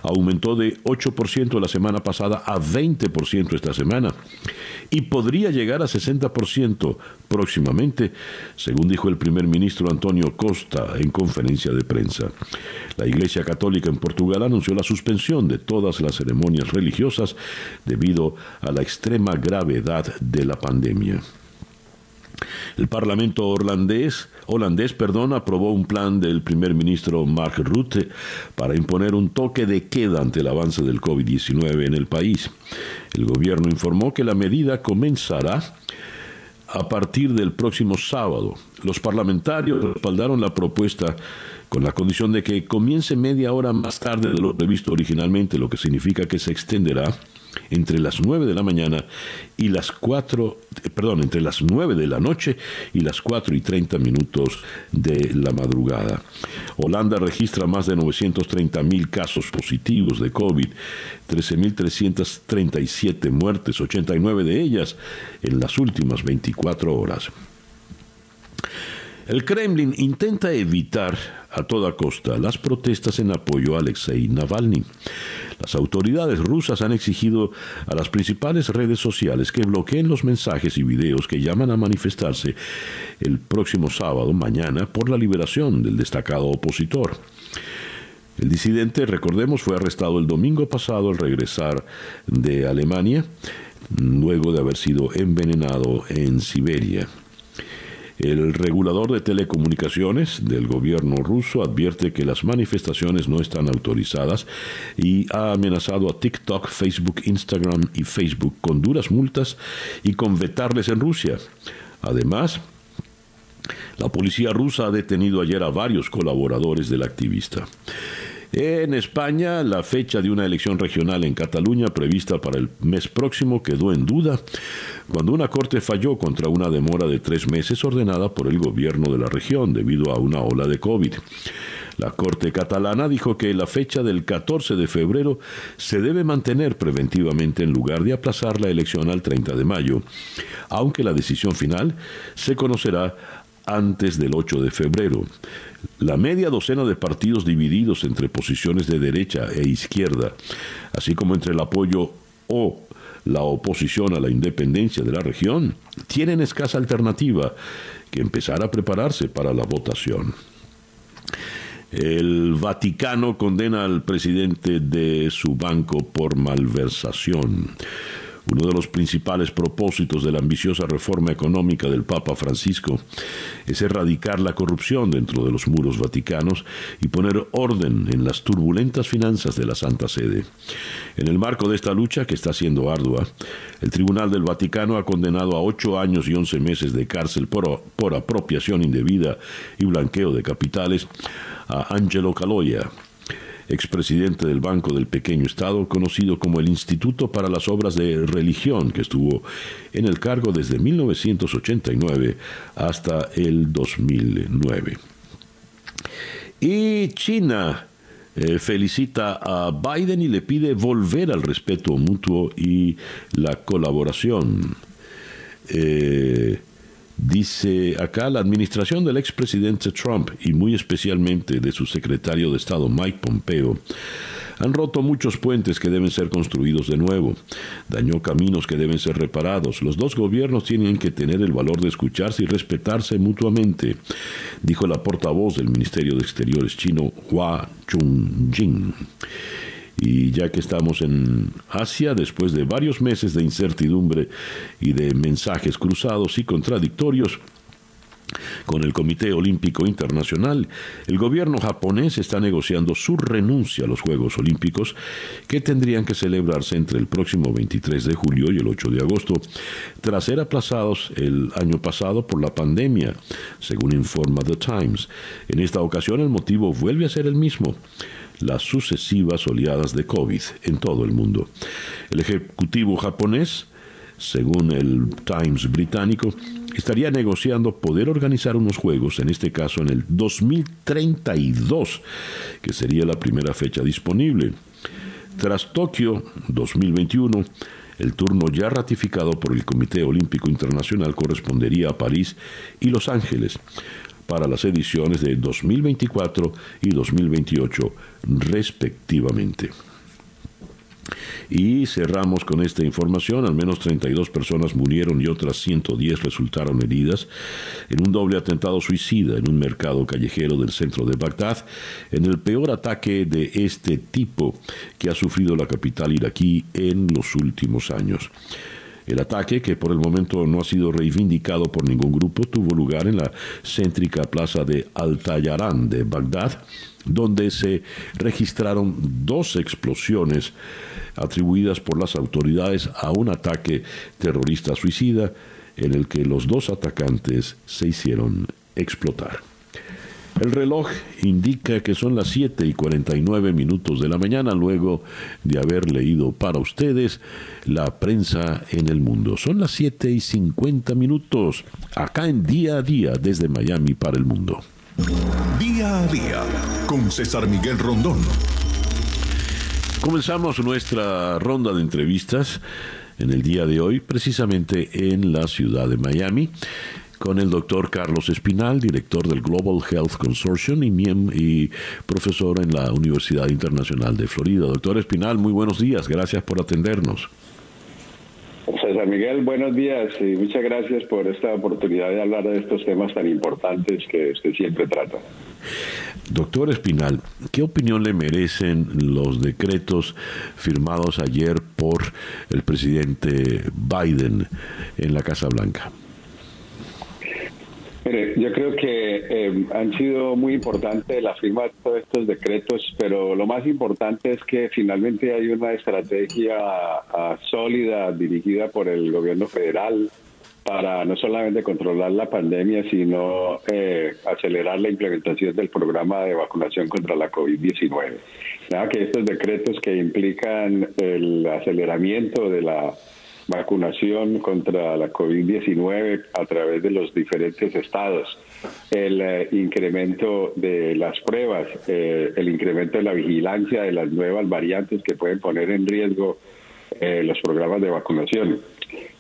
aumentó de 8% la semana pasada a 20% esta semana y podría llegar a 60% próximamente, según dijo el primer ministro Antonio Costa en conferencia de prensa. La Iglesia Católica en Portugal anunció la suspensión de todas las ceremonias religiosas debido a la extrema gravedad de la pandemia. El Parlamento holandés, holandés perdón, aprobó un plan del primer ministro Mark Rutte para imponer un toque de queda ante el avance del COVID-19 en el país. El gobierno informó que la medida comenzará a partir del próximo sábado. Los parlamentarios respaldaron la propuesta con la condición de que comience media hora más tarde de lo previsto originalmente, lo que significa que se extenderá entre las 9 de la mañana y las 4, perdón, entre las 9 de la noche y las 4 y 30 minutos de la madrugada. Holanda registra más de 930 mil casos positivos de COVID, 13.337 muertes, 89 de ellas en las últimas 24 horas. El Kremlin intenta evitar a toda costa las protestas en apoyo a Alexei Navalny. Las autoridades rusas han exigido a las principales redes sociales que bloqueen los mensajes y videos que llaman a manifestarse el próximo sábado, mañana, por la liberación del destacado opositor. El disidente, recordemos, fue arrestado el domingo pasado al regresar de Alemania, luego de haber sido envenenado en Siberia. El regulador de telecomunicaciones del gobierno ruso advierte que las manifestaciones no están autorizadas y ha amenazado a TikTok, Facebook, Instagram y Facebook con duras multas y con vetarles en Rusia. Además, la policía rusa ha detenido ayer a varios colaboradores del activista. En España, la fecha de una elección regional en Cataluña prevista para el mes próximo quedó en duda cuando una corte falló contra una demora de tres meses ordenada por el gobierno de la región debido a una ola de COVID. La Corte catalana dijo que la fecha del 14 de febrero se debe mantener preventivamente en lugar de aplazar la elección al 30 de mayo, aunque la decisión final se conocerá antes del 8 de febrero. La media docena de partidos divididos entre posiciones de derecha e izquierda, así como entre el apoyo o la oposición a la independencia de la región, tienen escasa alternativa que empezar a prepararse para la votación. El Vaticano condena al presidente de su banco por malversación. Uno de los principales propósitos de la ambiciosa reforma económica del Papa Francisco es erradicar la corrupción dentro de los muros vaticanos y poner orden en las turbulentas finanzas de la Santa Sede. En el marco de esta lucha, que está siendo ardua, el Tribunal del Vaticano ha condenado a ocho años y once meses de cárcel por, apropiación indebida y blanqueo de capitales a Angelo Caloya, expresidente del Banco del Pequeño Estado, conocido como el Instituto para las Obras de Religión, que estuvo en el cargo desde 1989 hasta el 2009. Y China eh, felicita a Biden y le pide volver al respeto mutuo y la colaboración. Eh, dice acá la administración del expresidente Trump y muy especialmente de su secretario de Estado Mike Pompeo han roto muchos puentes que deben ser construidos de nuevo. Dañó caminos que deben ser reparados. Los dos gobiernos tienen que tener el valor de escucharse y respetarse mutuamente, dijo la portavoz del Ministerio de Exteriores chino, Hua Chung-jin. Y ya que estamos en Asia, después de varios meses de incertidumbre y de mensajes cruzados y contradictorios, con el Comité Olímpico Internacional, el gobierno japonés está negociando su renuncia a los Juegos Olímpicos que tendrían que celebrarse entre el próximo 23 de julio y el 8 de agosto, tras ser aplazados el año pasado por la pandemia, según informa The Times. En esta ocasión el motivo vuelve a ser el mismo las sucesivas oleadas de COVID en todo el mundo. El Ejecutivo japonés, según el Times británico, estaría negociando poder organizar unos juegos, en este caso en el 2032, que sería la primera fecha disponible. Tras Tokio 2021, el turno ya ratificado por el Comité Olímpico Internacional correspondería a París y Los Ángeles para las ediciones de 2024 y 2028 respectivamente. Y cerramos con esta información. Al menos 32 personas murieron y otras 110 resultaron heridas en un doble atentado suicida en un mercado callejero del centro de Bagdad, en el peor ataque de este tipo que ha sufrido la capital iraquí en los últimos años. El ataque, que por el momento no ha sido reivindicado por ningún grupo, tuvo lugar en la céntrica plaza de Al-Tayaran de Bagdad, donde se registraron dos explosiones atribuidas por las autoridades a un ataque terrorista suicida en el que los dos atacantes se hicieron explotar. El reloj indica que son las 7 y 49 minutos de la mañana luego de haber leído para ustedes la prensa en el mundo. Son las 7 y 50 minutos acá en día a día desde Miami para el mundo. Día a día con César Miguel Rondón. Comenzamos nuestra ronda de entrevistas en el día de hoy, precisamente en la ciudad de Miami, con el doctor Carlos Espinal, director del Global Health Consortium y, y profesor en la Universidad Internacional de Florida. Doctor Espinal, muy buenos días, gracias por atendernos. César Miguel, buenos días y muchas gracias por esta oportunidad de hablar de estos temas tan importantes que usted siempre trata. Doctor Espinal, ¿qué opinión le merecen los decretos firmados ayer por el presidente Biden en la Casa Blanca? Mire, yo creo que eh, han sido muy importantes la firma de todos estos decretos, pero lo más importante es que finalmente hay una estrategia ah, sólida dirigida por el gobierno federal para no solamente controlar la pandemia, sino eh, acelerar la implementación del programa de vacunación contra la COVID-19. Nada que estos decretos que implican el aceleramiento de la vacunación contra la COVID-19 a través de los diferentes estados, el eh, incremento de las pruebas, eh, el incremento de la vigilancia de las nuevas variantes que pueden poner en riesgo eh, los programas de vacunación.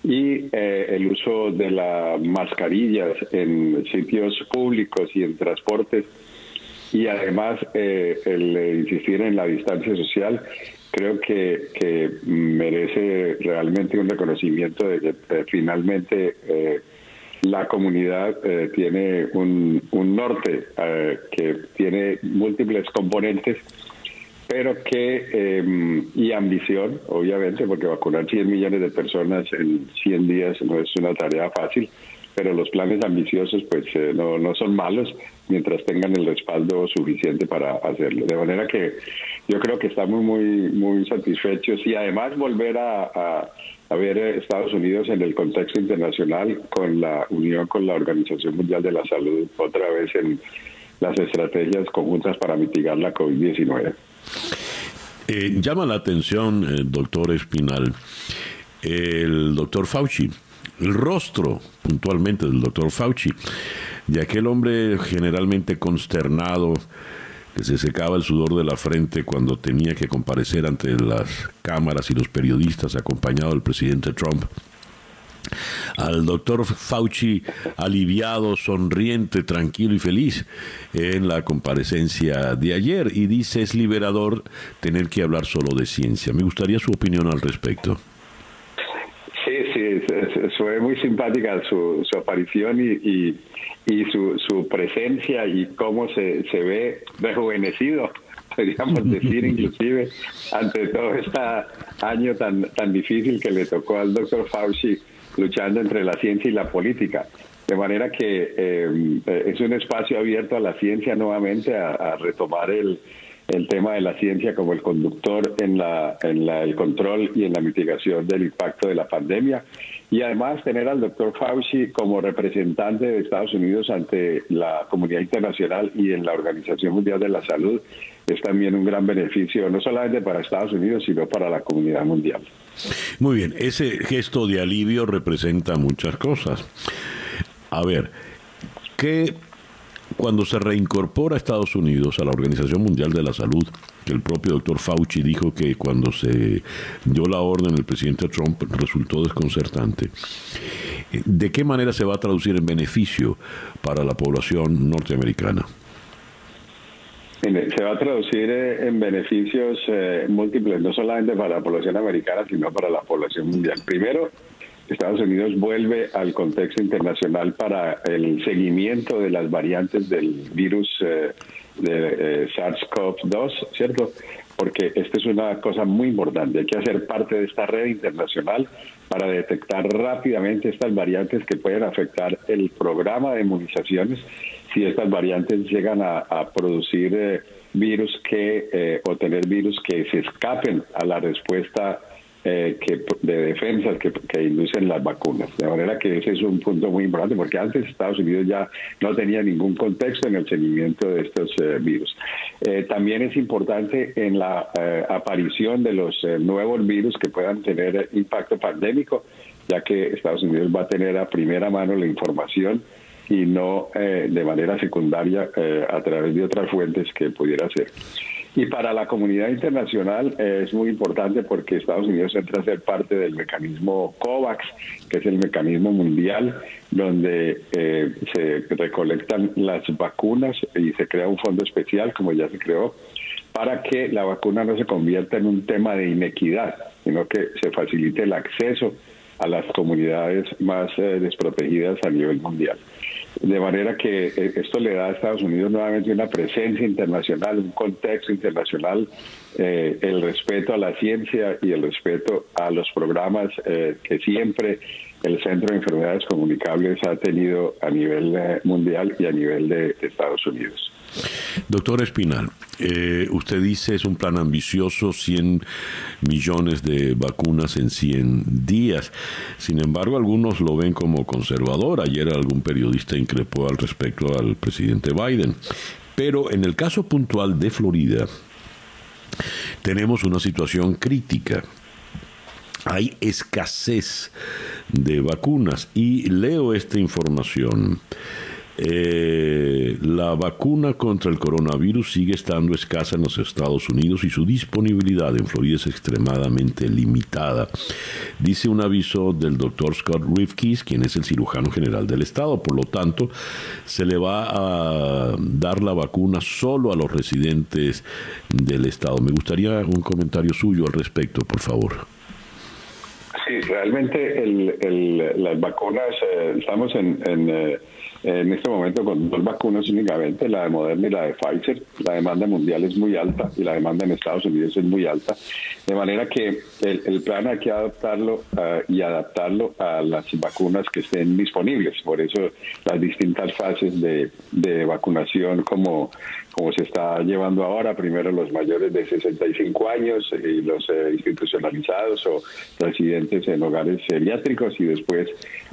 Y el uso de las mascarillas en sitios públicos y en transportes. Y además el insistir en la distancia social creo que, que merece realmente un reconocimiento de que eh, finalmente eh, la comunidad eh, tiene un, un norte que tiene múltiples componentes pero que y ambición obviamente porque vacunar 100 millones de personas en 100 días no es una tarea fácil pero los planes ambiciosos pues no, no son malos mientras tengan el respaldo suficiente para hacerlo de manera que yo creo que estamos muy muy satisfechos y además volver a, a, ver Estados Unidos en el contexto internacional con la unión con la Organización Mundial de la Salud otra vez en las estrategias conjuntas para mitigar la COVID-19. Eh, llama la atención, eh, doctor Espinal, el doctor Fauci, el rostro puntualmente del doctor Fauci, de aquel hombre generalmente consternado, que se secaba el sudor de la frente cuando tenía que comparecer ante las cámaras y los periodistas acompañado del presidente Trump. al doctor Fauci aliviado, sonriente, tranquilo y feliz en la comparecencia de ayer y dice es liberador tener que hablar solo de ciencia. Me gustaría su opinión al respecto. Fue muy simpática su, su aparición y, y, su, su, presencia y cómo se, se ve rejuvenecido (laughs) podríamos decir, inclusive, ante todo este año tan, tan difícil que le tocó al doctor Fauci luchando entre la ciencia y la política. De manera que eh, es un espacio abierto a la ciencia nuevamente, a, retomar el, el, tema de la ciencia como el conductor en, la, en la, el control y en la mitigación del impacto de la pandemia. Y además tener al doctor Fauci como representante de Estados Unidos ante la comunidad internacional y en la Organización Mundial de la Salud es también un gran beneficio, no solamente para Estados Unidos, sino para la comunidad mundial. Muy bien, ese gesto de alivio representa muchas cosas. A ver, que cuando se reincorpora Estados Unidos a la Organización Mundial de la Salud, que el propio doctor Fauci dijo que cuando se dio la orden el presidente Trump resultó desconcertante, ¿de qué manera se va a traducir en beneficio para la población norteamericana? Se va a traducir eh, en beneficios eh, múltiples, no solamente para la población americana, sino para la población mundial. Primero, Estados Unidos vuelve al contexto internacional para el seguimiento de las variantes del virus eh, de SARS-CoV-2, ¿cierto? Porque esta es una cosa muy importante. Hay que hacer parte de esta red internacional para detectar rápidamente estas variantes que pueden afectar el programa de inmunizaciones si estas variantes llegan a, producir eh, virus que eh, o tener virus que se escapen a la respuesta eh, que, de defensa que, inducen las vacunas. De manera que ese es un punto muy importante porque antes Estados Unidos ya no tenía ningún contexto en el seguimiento de estos virus. también es importante en la aparición de los nuevos virus que puedan tener impacto pandémico, ya que Estados Unidos va a tener a primera mano la información y no eh, de manera secundaria eh, a través de otras fuentes que pudiera ser. Y para la comunidad internacional eh, es muy importante porque Estados Unidos entra a ser parte del mecanismo COVAX, que es el mecanismo mundial donde se recolectan las vacunas y se crea un fondo especial, como ya se creó, para que la vacuna no se convierta en un tema de inequidad, sino que se facilite el acceso a las comunidades más desprotegidas a nivel mundial. De manera que eh, esto le da a Estados Unidos nuevamente una presencia internacional, un contexto internacional, eh, el respeto a la ciencia y el respeto a los programas eh, que siempre el Centro de Enfermedades Comunicables ha tenido a nivel mundial y a nivel de Estados Unidos. Doctor Espinal, eh, usted dice es un plan ambicioso, 100 millones de vacunas en 100 días. Sin embargo, algunos lo ven como conservador. Ayer algún periodista increpó al respecto al presidente Biden. Pero en el caso puntual de Florida, tenemos una situación crítica. Hay escasez de vacunas y leo esta información. Eh, la vacuna contra el coronavirus sigue estando escasa en los Estados Unidos y su disponibilidad en Florida es extremadamente limitada. Dice un aviso del doctor Scott Rifkis, quien es el cirujano general del estado. Por lo tanto, se le va a dar la vacuna solo a los residentes del estado. Me gustaría un comentario suyo al respecto, por favor. Sí, realmente las vacunas, eh, estamos en... Eh, en este momento con dos vacunas únicamente, la de Moderna y la de Pfizer. La demanda mundial es muy alta y la demanda en Estados Unidos es muy alta. De manera que el, plan hay que adaptarlo ah, y adaptarlo a las vacunas que estén disponibles. Por eso las distintas fases de, de vacunación como como se está llevando ahora, primero los mayores de 65 años y los eh, institucionalizados o residentes en hogares geriátricos y después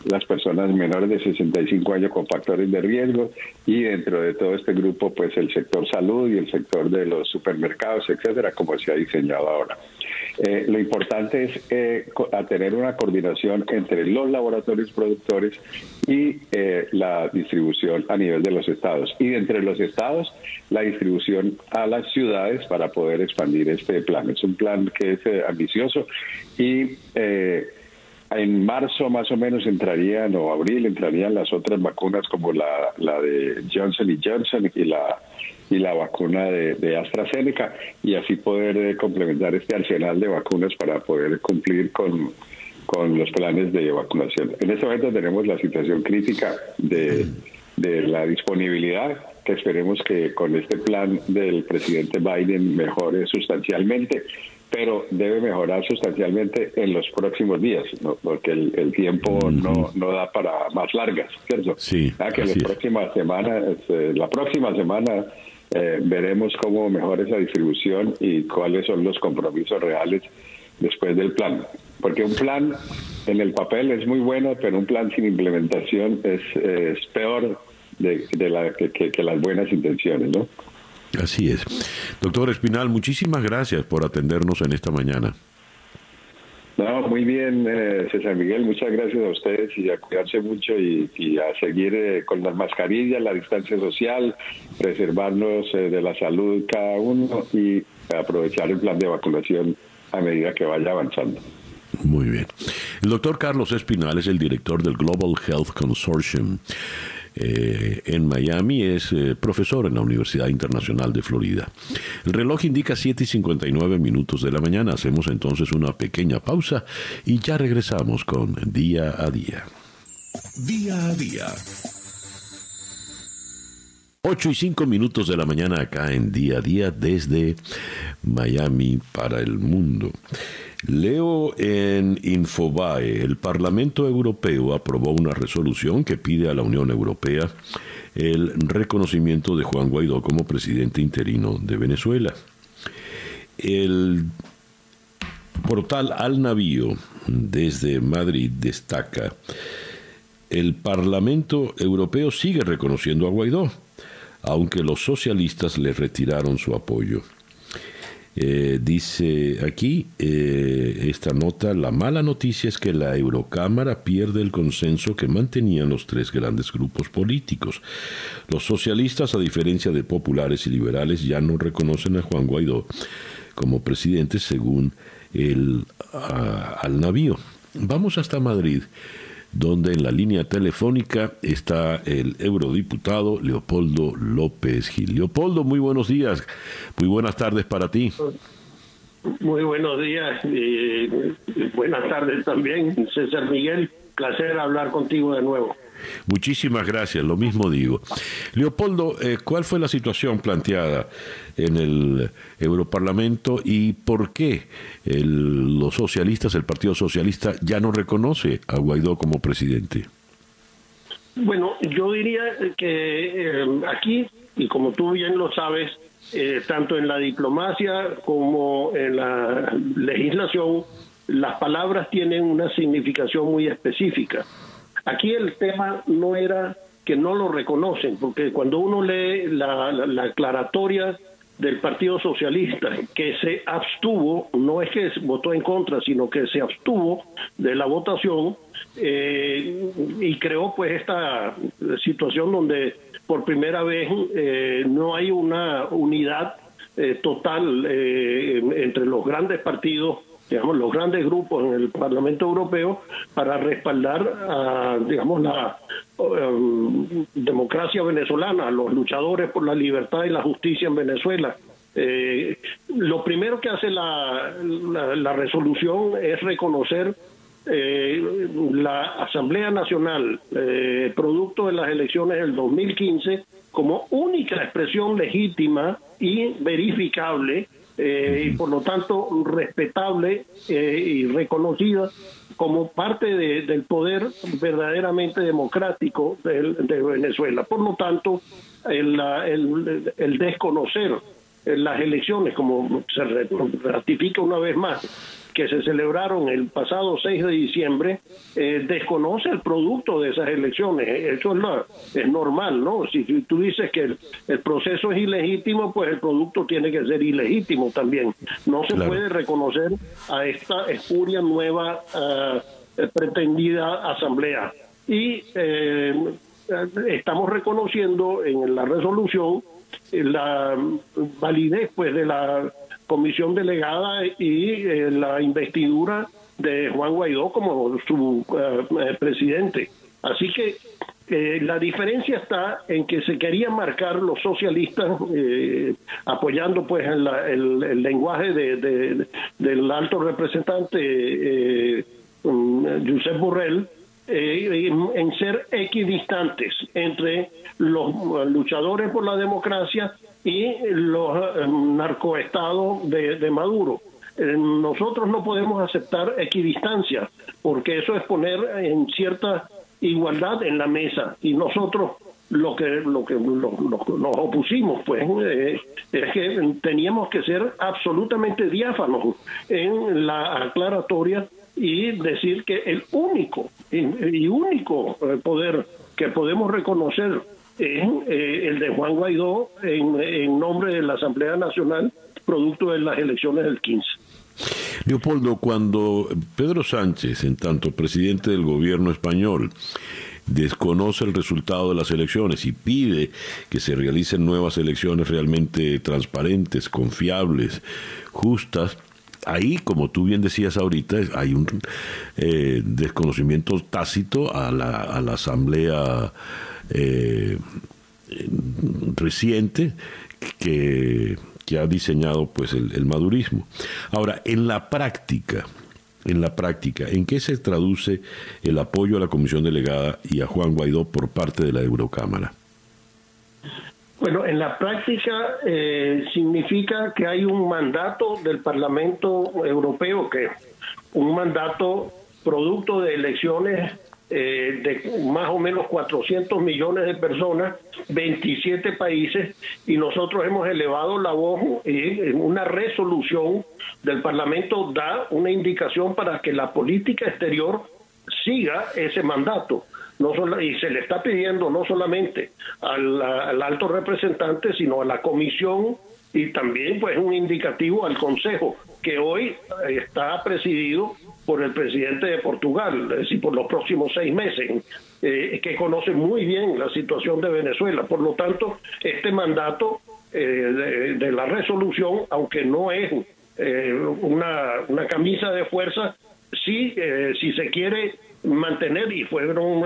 las personas menores de 65 años con factores de riesgo y dentro de todo este grupo pues el sector salud y el sector de los supermercados, etcétera, como se ha diseñado ahora. Eh, lo importante es eh, tener una coordinación entre los laboratorios productores y eh, la distribución a nivel de los estados. Y entre los estados, la distribución a las ciudades para poder expandir este plan. Es un plan que es ambicioso y en marzo más o menos entrarían, o abril entrarían las otras vacunas como la, la de Johnson y Johnson y la y la vacuna de, AstraZeneca y así poder eh, complementar este arsenal de vacunas para poder cumplir con, con los planes de vacunación. En este momento tenemos la situación crítica de, de la disponibilidad que esperemos que con este plan del presidente Biden mejore sustancialmente pero debe mejorar sustancialmente en los próximos días, porque el, tiempo no, no da para más largas, ¿cierto? Sí. Ah, que la próxima semana, este, la próxima semana eh, veremos cómo mejora esa distribución y cuáles son los compromisos reales después del plan. Porque un plan en el papel es muy bueno, pero un plan sin implementación es, es peor de, la, que las buenas intenciones, ¿no? Así es. Doctor Espinal, muchísimas gracias por atendernos en esta mañana. No, muy bien, eh, César Miguel, muchas gracias a ustedes y a cuidarse mucho y, a seguir eh, con las mascarillas, la distancia social, preservarnos eh, de la salud cada uno y aprovechar el plan de vacunación a medida que vaya avanzando. Muy bien. El doctor Carlos Espinal es el director del Global Health Consortium. Eh, en Miami, es eh, profesor en la Universidad Internacional de Florida. El reloj indica 7 y 59 minutos de la mañana. Hacemos entonces una pequeña pausa y ya regresamos con Día a Día. Día a Día. 8 y 5 minutos de la mañana acá en Día a Día desde Miami para el mundo. Leo en Infobae, el Parlamento Europeo aprobó una resolución que pide a la Unión Europea el reconocimiento de Juan Guaidó como presidente interino de Venezuela. El portal Al Navío desde Madrid destaca, el Parlamento Europeo sigue reconociendo a Guaidó, aunque los socialistas le retiraron su apoyo. Eh, dice aquí eh, esta nota, la mala noticia es que la Eurocámara pierde el consenso que mantenían los tres grandes grupos políticos. Los socialistas, a diferencia de populares y liberales, ya no reconocen a Juan Guaidó como presidente según el ah, al navío. Vamos hasta Madrid donde en la línea telefónica está el eurodiputado Leopoldo López Gil. Leopoldo, muy buenos días, muy buenas tardes para ti. Muy buenos días y buenas tardes también, César Miguel. Placer hablar contigo de nuevo. Muchísimas gracias, lo mismo digo. Leopoldo, eh, ¿cuál fue la situación planteada en el Europarlamento y por qué los socialistas, el Partido Socialista, ya no reconoce a Guaidó como presidente? Bueno, yo diría que eh, aquí, y como tú bien lo sabes, eh, tanto en la diplomacia como en la legislación, las palabras tienen una significación muy específica. Aquí el tema no era que no lo reconocen, porque cuando uno lee la, la, aclaratoria del Partido Socialista, que se abstuvo, no es que votó en contra, sino que se abstuvo de la votación eh, y creó pues esta situación donde por primera vez eh, no hay una unidad eh, total entre los grandes partidos digamos, los grandes grupos en el Parlamento Europeo para respaldar a, digamos, la um, democracia venezolana, los luchadores por la libertad y la justicia en Venezuela. Eh, lo primero que hace la, la, resolución es reconocer eh, la Asamblea Nacional, eh, producto de las elecciones del 2015, como única expresión legítima y verificable eh, y por lo tanto respetable eh, y reconocida como parte del poder verdaderamente democrático de, Venezuela. Por lo tanto, el, el desconocer las elecciones, como se ratifica una vez más, que se celebraron el pasado 6 de diciembre eh, desconoce el producto de esas elecciones. Eso es, es normal, ¿no? Si, tú dices que el, proceso es ilegítimo, pues el producto tiene que ser ilegítimo también. No se puede reconocer a esta espuria nueva eh, pretendida asamblea. Y eh, estamos reconociendo en la resolución la validez pues de la comisión delegada y eh, la investidura de Juan Guaidó como su presidente. Así que eh, la diferencia está en que se querían marcar los socialistas eh, apoyando pues el, lenguaje de, del alto representante eh, um, Josep Borrell en ser equidistantes entre los luchadores por la democracia y los narcoestados de, Maduro. Nosotros no podemos aceptar equidistancia, porque eso es poner en cierta igualdad en la mesa y nosotros lo que lo que nos opusimos pues eh, es que teníamos que ser absolutamente diáfanos en la aclaratoria y decir que el único y, único eh, poder que podemos reconocer es eh, el de Juan Guaidó en, en nombre de la Asamblea Nacional producto de las elecciones del 15. Leopoldo, cuando Pedro Sánchez, en tanto presidente del gobierno español, desconoce el resultado de las elecciones y pide que se realicen nuevas elecciones realmente transparentes, confiables, justas, ahí, como tú bien decías ahorita, hay un eh, desconocimiento tácito a la, a la Asamblea eh, reciente que que ha diseñado pues el, madurismo. Ahora, en la práctica, en la práctica, ¿en qué se traduce el apoyo a la comisión delegada y a Juan Guaidó por parte de la Eurocámara? Bueno, en la práctica eh, significa que hay un mandato del Parlamento Europeo, que un mandato producto de elecciones eh, de más o menos 400 millones de personas, 27 países, y nosotros hemos elevado la voz en una resolución del Parlamento da una indicación para que la política exterior siga ese mandato. No y se le está pidiendo no solamente al, al alto representante, sino a la comisión y también pues un indicativo al Consejo, que hoy está presidido por el presidente de Portugal, es decir, por los próximos seis meses, eh, que conoce muy bien la situación de Venezuela. Por lo tanto, este mandato eh, de, la resolución, aunque no es eh, una, una, camisa de fuerza, sí, si se quiere mantener, y fueron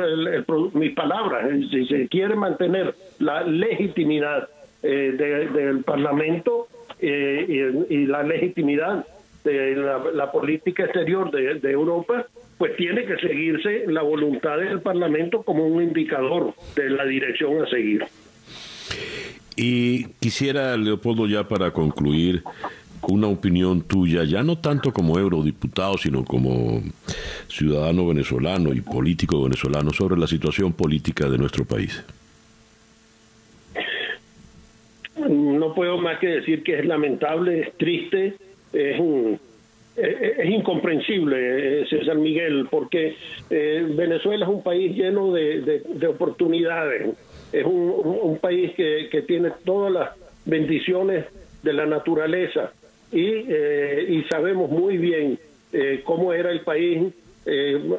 mis palabras, si se quiere mantener la legitimidad del Parlamento y la legitimidad de la, política exterior de, Europa, pues tiene que seguirse la voluntad del Parlamento como un indicador de la dirección a seguir. Y quisiera, Leopoldo, ya para concluir, una opinión tuya, ya no tanto como eurodiputado, sino como ciudadano venezolano y político venezolano, sobre la situación política de nuestro país. No puedo más que decir que es lamentable, es triste, es, es incomprensible, eh, César Miguel, porque eh, Venezuela es un país lleno de, de, oportunidades, es un, país que, tiene todas las bendiciones de la naturaleza. Y, eh, y sabemos muy bien cómo era el país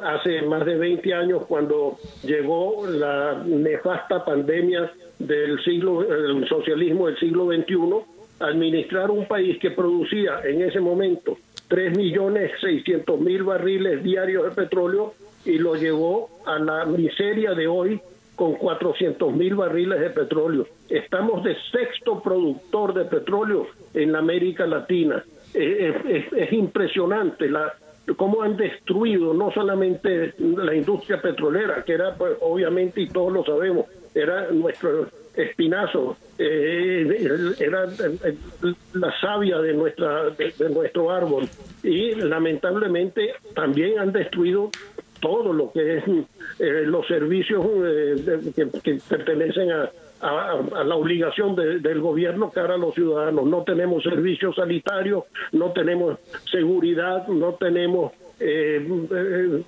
hace más de 20 años cuando llegó la nefasta pandemia del siglo, el socialismo del siglo XXI administrar un país que producía en ese momento 3.600.000 barriles diarios de petróleo y lo llevó a la miseria de hoy con 400.000 barriles de petróleo. Estamos de sexto productor de petróleo en la América Latina. Es, impresionante la, cómo han destruido no solamente la industria petrolera, que era pues, obviamente, y todos lo sabemos, era nuestro espinazo, eh, era la savia de, nuestra, de, nuestro árbol. Y lamentablemente también han destruido todo lo que es eh, los servicios eh, que, pertenecen a, a, la obligación del gobierno cara a los ciudadanos. No tenemos servicios sanitarios, no tenemos seguridad, no tenemos eh, eh,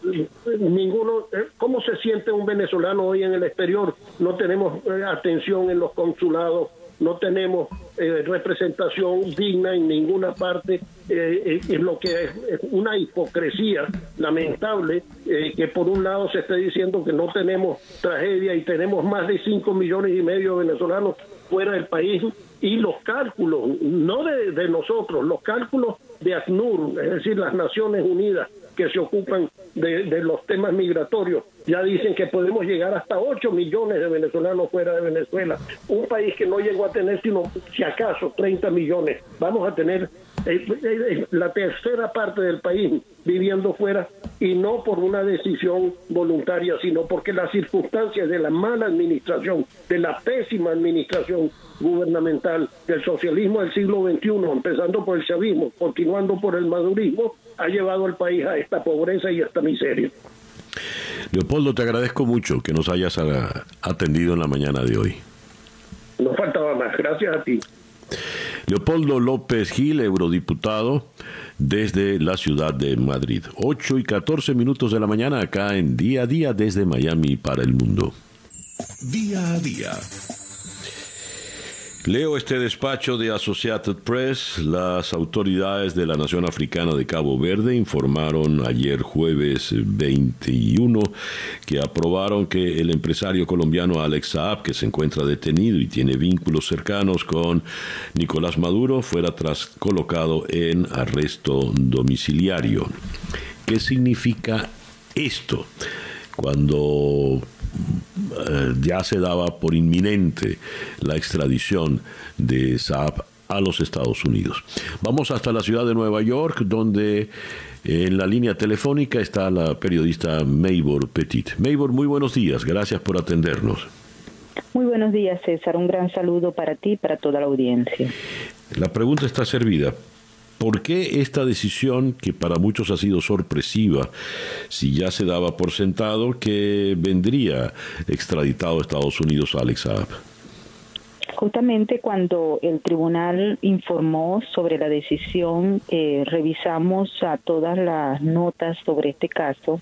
ninguno, eh, ¿cómo se siente un venezolano hoy en el exterior? No tenemos eh, atención en los consulados, no tenemos representación digna en ninguna parte, es lo que es, una hipocresía lamentable que por un lado se esté diciendo que no tenemos tragedia y tenemos más de 5 millones y medio de venezolanos fuera del país y los cálculos, no de, nosotros, los cálculos de ACNUR, es decir, las Naciones Unidas, que se ocupan de los temas migratorios ya dicen que podemos llegar hasta 8 millones de venezolanos fuera de Venezuela. Un país que no llegó a tener sino, si acaso, 30 millones. Vamos a tener eh, eh, eh, la tercera parte del país viviendo fuera y no por una decisión voluntaria, sino porque las circunstancias de la mala administración, de la pésima administración gubernamental del socialismo del siglo XXI, empezando por el chavismo, continuando por el madurismo, ha llevado al país a esta pobreza y a esta miseria. Leopoldo, te agradezco mucho que nos hayas atendido en la mañana de hoy. No faltaba más, gracias a ti. Leopoldo López Gil, eurodiputado desde la ciudad de Madrid. 8 y 14 minutos de la mañana acá en Día a Día desde Miami para el mundo. Día a Día. Leo este despacho de Associated Press. Las autoridades de la Nación Africana de Cabo Verde informaron ayer jueves 21 que aprobaron que el empresario colombiano Alex Saab, que se encuentra detenido y tiene vínculos cercanos con Nicolás Maduro, fuera tras colocado en arresto domiciliario. ¿Qué significa esto? Cuando eh, ya se daba por inminente la extradición de Saab a los Estados Unidos. Vamos hasta la ciudad de Nueva York, donde en la línea telefónica está la periodista Maybor Petit. Maybor, muy buenos días, gracias por atendernos. Muy buenos días, César. Un gran saludo para ti y para toda la audiencia. La pregunta está servida. ¿Por qué esta decisión, que para muchos ha sido sorpresiva, si ya se daba por sentado que vendría extraditado a Estados Unidos Alex Saab? Justamente cuando el tribunal informó sobre la decisión, eh, revisamos a todas las notas sobre este caso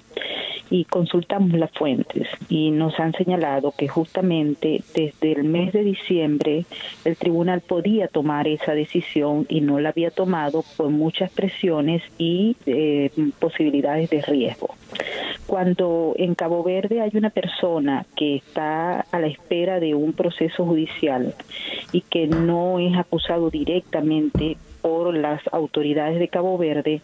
y consultamos las fuentes y nos han señalado que justamente desde el mes de diciembre el tribunal podía tomar esa decisión y no la había tomado por muchas presiones y eh, posibilidades de riesgo. Cuando en Cabo Verde hay una persona que está a la espera de un proceso judicial y que no es acusado directamente por las autoridades de Cabo Verde,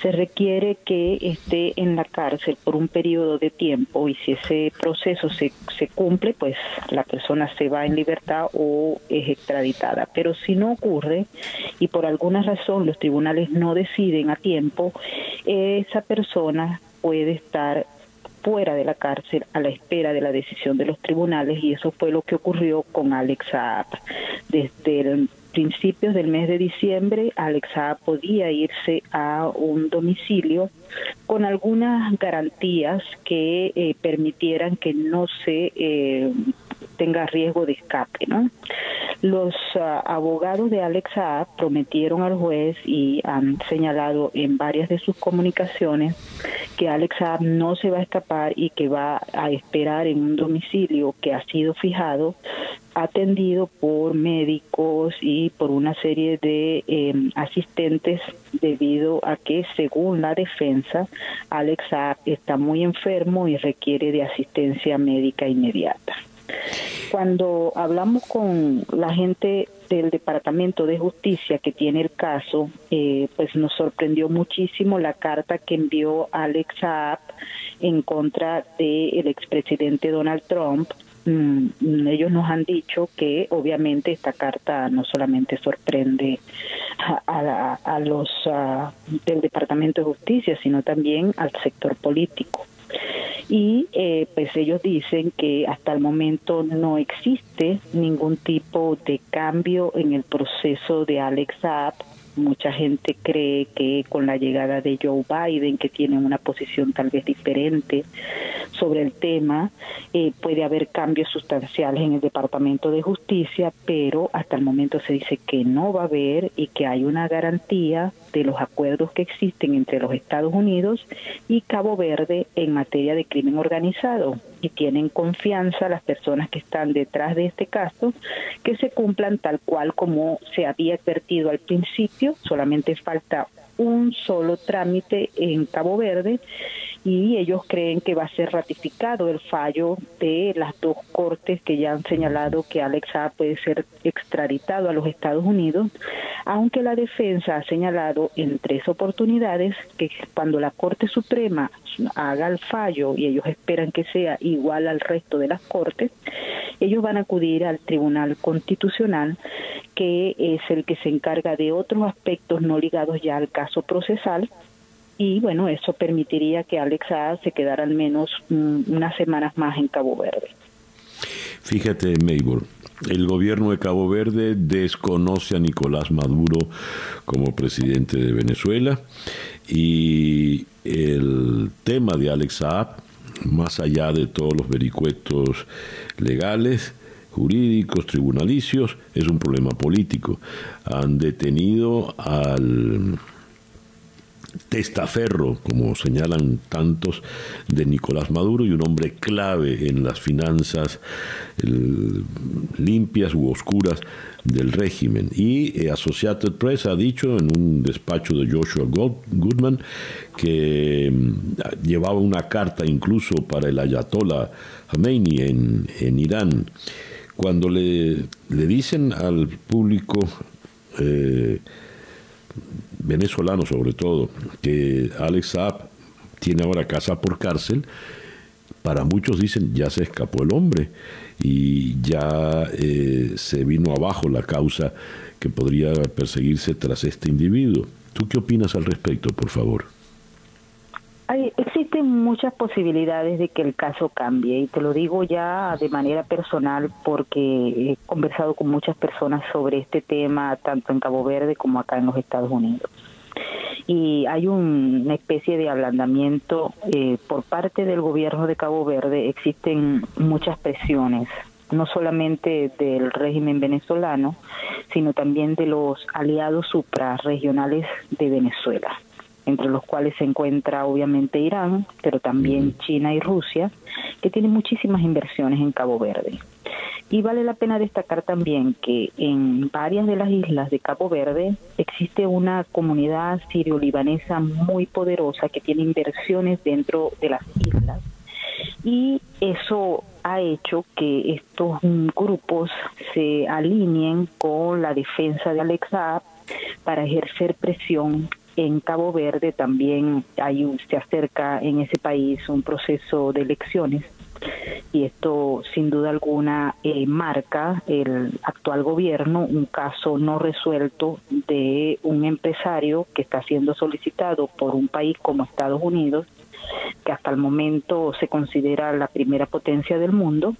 se requiere que esté en la cárcel por un periodo de tiempo y si ese proceso se, se cumple, pues la persona se va en libertad o es extraditada. Pero si no ocurre y por alguna razón los tribunales no deciden a tiempo, esa persona puede estar fuera de la cárcel a la espera de la decisión de los tribunales y eso fue lo que ocurrió con Alex Saab. Desde el principios del mes de diciembre, Alexa podía irse a un domicilio con algunas garantías que eh, permitieran que no se eh, tenga riesgo de escape. ¿no? Los ah, abogados de Alexa prometieron al juez y han señalado en varias de sus comunicaciones que Alexa no se va a escapar y que va a esperar en un domicilio que ha sido fijado atendido por médicos y por una serie de em, asistentes debido a que según la defensa Alex está muy enfermo y requiere de asistencia médica inmediata. Cuando hablamos con la gente del Departamento de Justicia que tiene el caso, eh, pues nos sorprendió muchísimo la carta que envió Alex Saab en contra del expresidente Donald Trump Mm, ellos nos han dicho que obviamente esta carta no solamente sorprende a, a, los del Departamento de Justicia, sino también al sector político. Y eh, pues ellos dicen que hasta el momento no existe ningún tipo de cambio en el proceso de Alex Saab. Mucha gente cree que con la llegada de Joe Biden, que tiene una posición tal vez diferente sobre el tema, eh, puede haber cambios sustanciales en el Departamento de Justicia, pero hasta el momento se dice que no va a haber y que hay una garantía de los acuerdos que existen entre los Estados Unidos y Cabo Verde en materia de crimen organizado y tienen confianza las personas que están detrás de este caso que se cumplan tal cual como se había advertido al principio, solamente falta un solo trámite en Cabo Verde y ellos creen que va a ser ratificado el fallo de las dos cortes que ya han señalado que Alex Saab puede ser extraditado a los Estados Unidos, aunque la defensa ha señalado en tres oportunidades que cuando la Corte Suprema haga el fallo y ellos esperan que sea igual al resto de las cortes, ellos van a acudir al Tribunal Constitucional, que es el que se encarga de otros aspectos no ligados ya al caso procesal, y bueno, eso permitiría que Alex se quedara al menos mm, unas semanas más en Cabo Verde. Fíjate, Maybor, el gobierno de Cabo Verde desconoce a Nicolás Maduro como presidente de Venezuela y el tema de Alex Saab, más allá de todos los vericuetos legales, jurídicos, tribunalicios, es un problema político. Han detenido al testaferro, como señalan tantos, de Nicolás Maduro y un hombre clave en las finanzas limpias u oscuras del régimen. Y eh, Associated Press ha dicho en un despacho de Joshua Goodman que mm, llevaba una carta incluso para el ayatollah Khomeini en, en Irán. Cuando le, le dicen al público eh, venezolano sobre todo, que Alex Saab tiene ahora casa por cárcel, para muchos dicen ya se escapó el hombre y ya eh, se vino abajo la causa que podría perseguirse tras este individuo. ¿Tú qué opinas al respecto, por favor? Hay, existen muchas posibilidades de que el caso cambie y te lo digo ya de manera personal porque he conversado con muchas personas sobre este tema tanto en Cabo Verde como acá en los Estados Unidos y hay una especie de ablandamiento eh, por parte del gobierno de Cabo Verde. Existen muchas presiones, no solamente del régimen venezolano, sino también de los aliados suprarregionales de Venezuela entre los cuales se encuentra obviamente Irán, pero también China y Rusia, que tienen muchísimas inversiones en Cabo Verde. Y vale la pena destacar también que en varias de las islas de Cabo Verde existe una comunidad sirio-libanesa muy poderosa que tiene inversiones dentro de las islas. Y eso ha hecho que estos grupos se alineen con la defensa de Alexa para ejercer presión en Cabo Verde también hay se acerca en ese país un proceso de elecciones y esto sin duda alguna eh, marca el actual gobierno un caso no resuelto de un empresario que está siendo solicitado por un país como Estados Unidos que hasta el momento se considera la primera potencia del mundo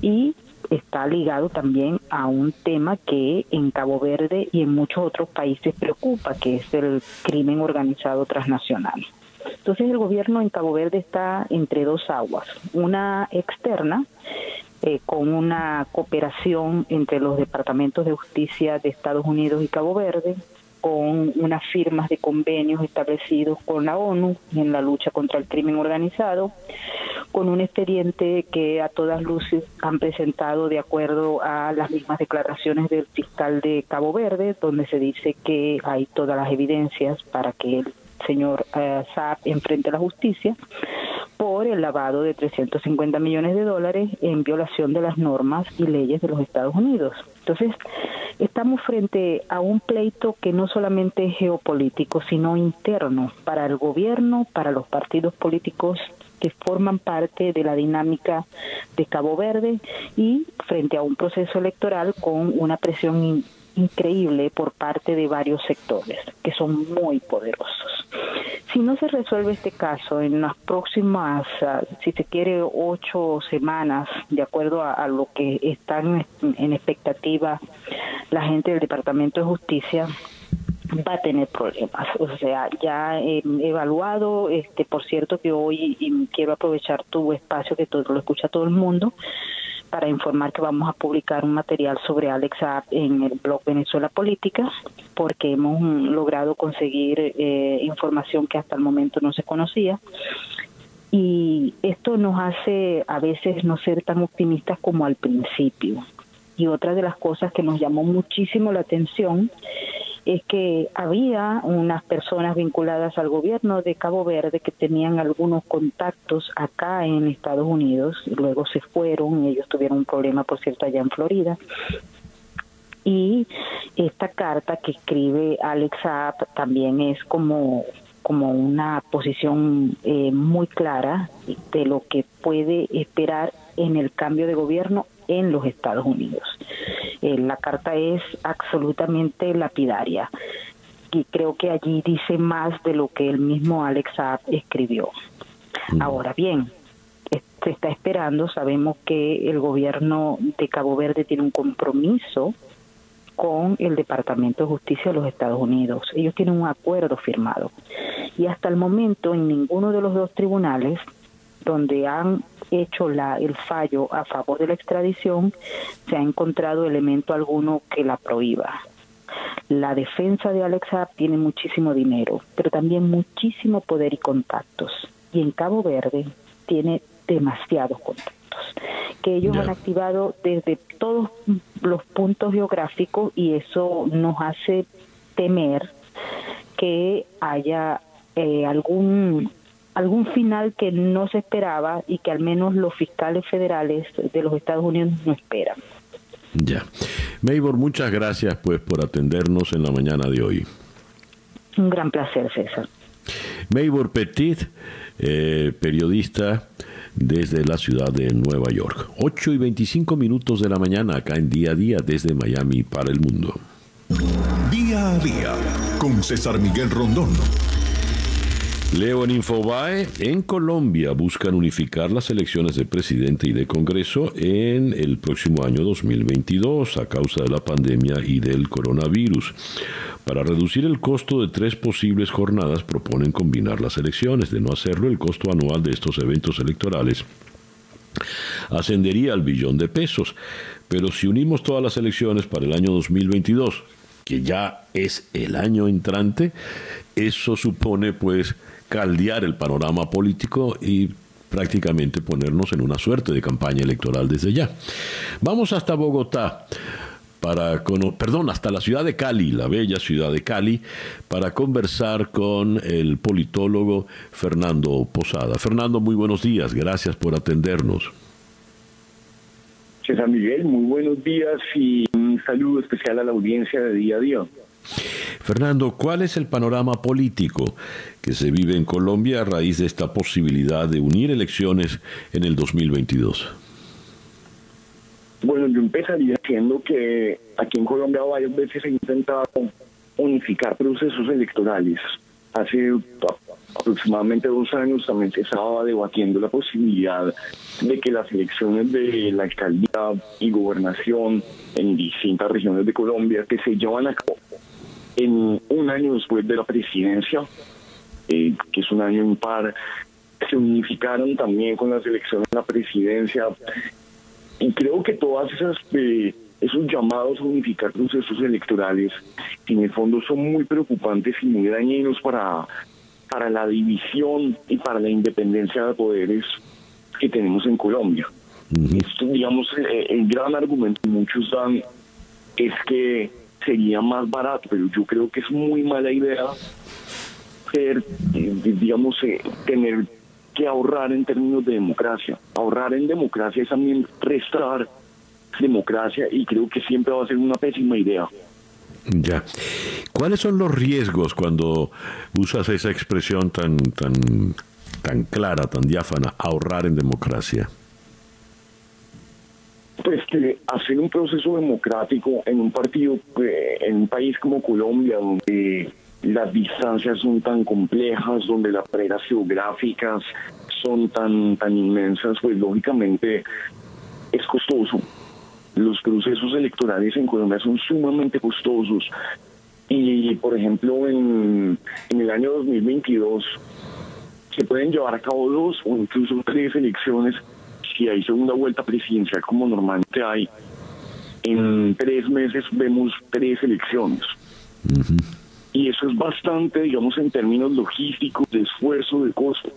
y está ligado también a un tema que en Cabo Verde y en muchos otros países preocupa, que es el crimen organizado transnacional. Entonces el gobierno en Cabo Verde está entre dos aguas, una externa, eh, con una cooperación entre los departamentos de justicia de Estados Unidos y Cabo Verde, con unas firmas de convenios establecidos con la ONU en la lucha contra el crimen organizado, con un expediente que a todas luces han presentado de acuerdo a las mismas declaraciones del fiscal de Cabo Verde, donde se dice que hay todas las evidencias para que el señor eh, Saab enfrente a la justicia por el lavado de 350 millones de dólares en violación de las normas y leyes de los Estados Unidos. Entonces, estamos frente a un pleito que no solamente es geopolítico, sino interno para el gobierno, para los partidos políticos que forman parte de la dinámica de Cabo Verde y frente a un proceso electoral con una presión increíble por parte de varios sectores que son muy poderosos. Si no se resuelve este caso en las próximas, ah, si se quiere, ocho semanas, de acuerdo a, lo que están en expectativa la gente del Departamento de Justicia, va a tener problemas. O sea, ya he evaluado, este, por cierto que hoy y quiero aprovechar tu espacio que todo lo escucha todo el mundo para informar que vamos a publicar un material sobre Alex en el blog Venezuela Política, porque hemos logrado conseguir eh, información que hasta el momento no se conocía. Y esto nos hace a veces no ser tan optimistas como al principio. Y otra de las cosas que nos llamó muchísimo la atención es que había unas personas vinculadas al gobierno de Cabo Verde que tenían algunos contactos acá en Estados Unidos, luego se fueron, ellos tuvieron un problema, por cierto, allá en Florida. Y esta carta que escribe Alex Saab también es como como una posición eh, muy clara de lo que puede esperar en el cambio de gobierno en los Estados Unidos. Eh, la carta es absolutamente lapidaria y creo que allí dice más de lo que el mismo Alex Saab escribió. Mm. Ahora bien, se está esperando, sabemos que el gobierno de Cabo Verde tiene un compromiso con el Departamento de Justicia de los Estados Unidos. Ellos tienen un acuerdo firmado. Y hasta el momento en ninguno de los dos tribunales donde han hecho la, el fallo a favor de la extradición, se ha encontrado elemento alguno que la prohíba. La defensa de Alexa tiene muchísimo dinero, pero también muchísimo poder y contactos. Y en Cabo Verde tiene demasiados contactos que ellos han activado desde todos los puntos geográficos y eso nos hace temer que haya eh, algún algún final que no se esperaba y que al menos los fiscales federales de los Estados Unidos no esperan. Ya. Maybor, muchas gracias pues por atendernos en la mañana de hoy. Un gran placer, César. Maybor Petit, eh, periodista desde la ciudad de Nueva York. 8 y 25 minutos de la mañana acá en día a día desde Miami para el mundo. Día a día con César Miguel Rondón. Leo en Infobae, en Colombia buscan unificar las elecciones de presidente y de Congreso en el próximo año 2022 a causa de la pandemia y del coronavirus. Para reducir el costo de tres posibles jornadas proponen combinar las elecciones. De no hacerlo, el costo anual de estos eventos electorales ascendería al billón de pesos. Pero si unimos todas las elecciones para el año 2022, que ya es el año entrante, eso supone pues caldear el panorama político y prácticamente ponernos en una suerte de campaña electoral desde ya. Vamos hasta Bogotá para perdón, hasta la ciudad de Cali, la bella ciudad de Cali, para conversar con el politólogo Fernando Posada. Fernando, muy buenos días, gracias por atendernos. César Miguel, muy buenos días y un saludo especial a la audiencia de día a día. Fernando, ¿cuál es el panorama político que se vive en Colombia a raíz de esta posibilidad de unir elecciones en el 2022? Bueno, yo empezaría diciendo que aquí en Colombia varias veces se ha intentado unificar procesos electorales. Hace aproximadamente dos años también se estaba debatiendo la posibilidad de que las elecciones de la alcaldía y gobernación en distintas regiones de Colombia que se llevan a cabo en un año después de la presidencia, eh, que es un año impar, se unificaron también con las elecciones de la presidencia. Y creo que todas esas eh, esos llamados a unificar procesos electorales, en el fondo son muy preocupantes y muy dañinos para, para la división y para la independencia de poderes que tenemos en Colombia. Esto, digamos, eh, el gran argumento que muchos dan es que sería más barato, pero yo creo que es muy mala idea eh, digamos, eh, tener que ahorrar en términos de democracia. Ahorrar en democracia es también restar democracia y creo que siempre va a ser una pésima idea. Ya. ¿Cuáles son los riesgos cuando usas esa expresión tan tan tan clara, tan diáfana, ahorrar en democracia? Pues que hacer un proceso democrático en un partido, eh, en un país como Colombia, donde las distancias son tan complejas, donde las barreras geográficas son tan, tan inmensas, pues lógicamente es costoso. Los procesos electorales en Colombia son sumamente costosos. Y, por ejemplo, en, en el año 2022 se pueden llevar a cabo dos o incluso tres elecciones si hay segunda vuelta presidencial como normalmente hay. En tres meses vemos tres elecciones. Y eso es bastante, digamos, en términos logísticos, de esfuerzo, de costo.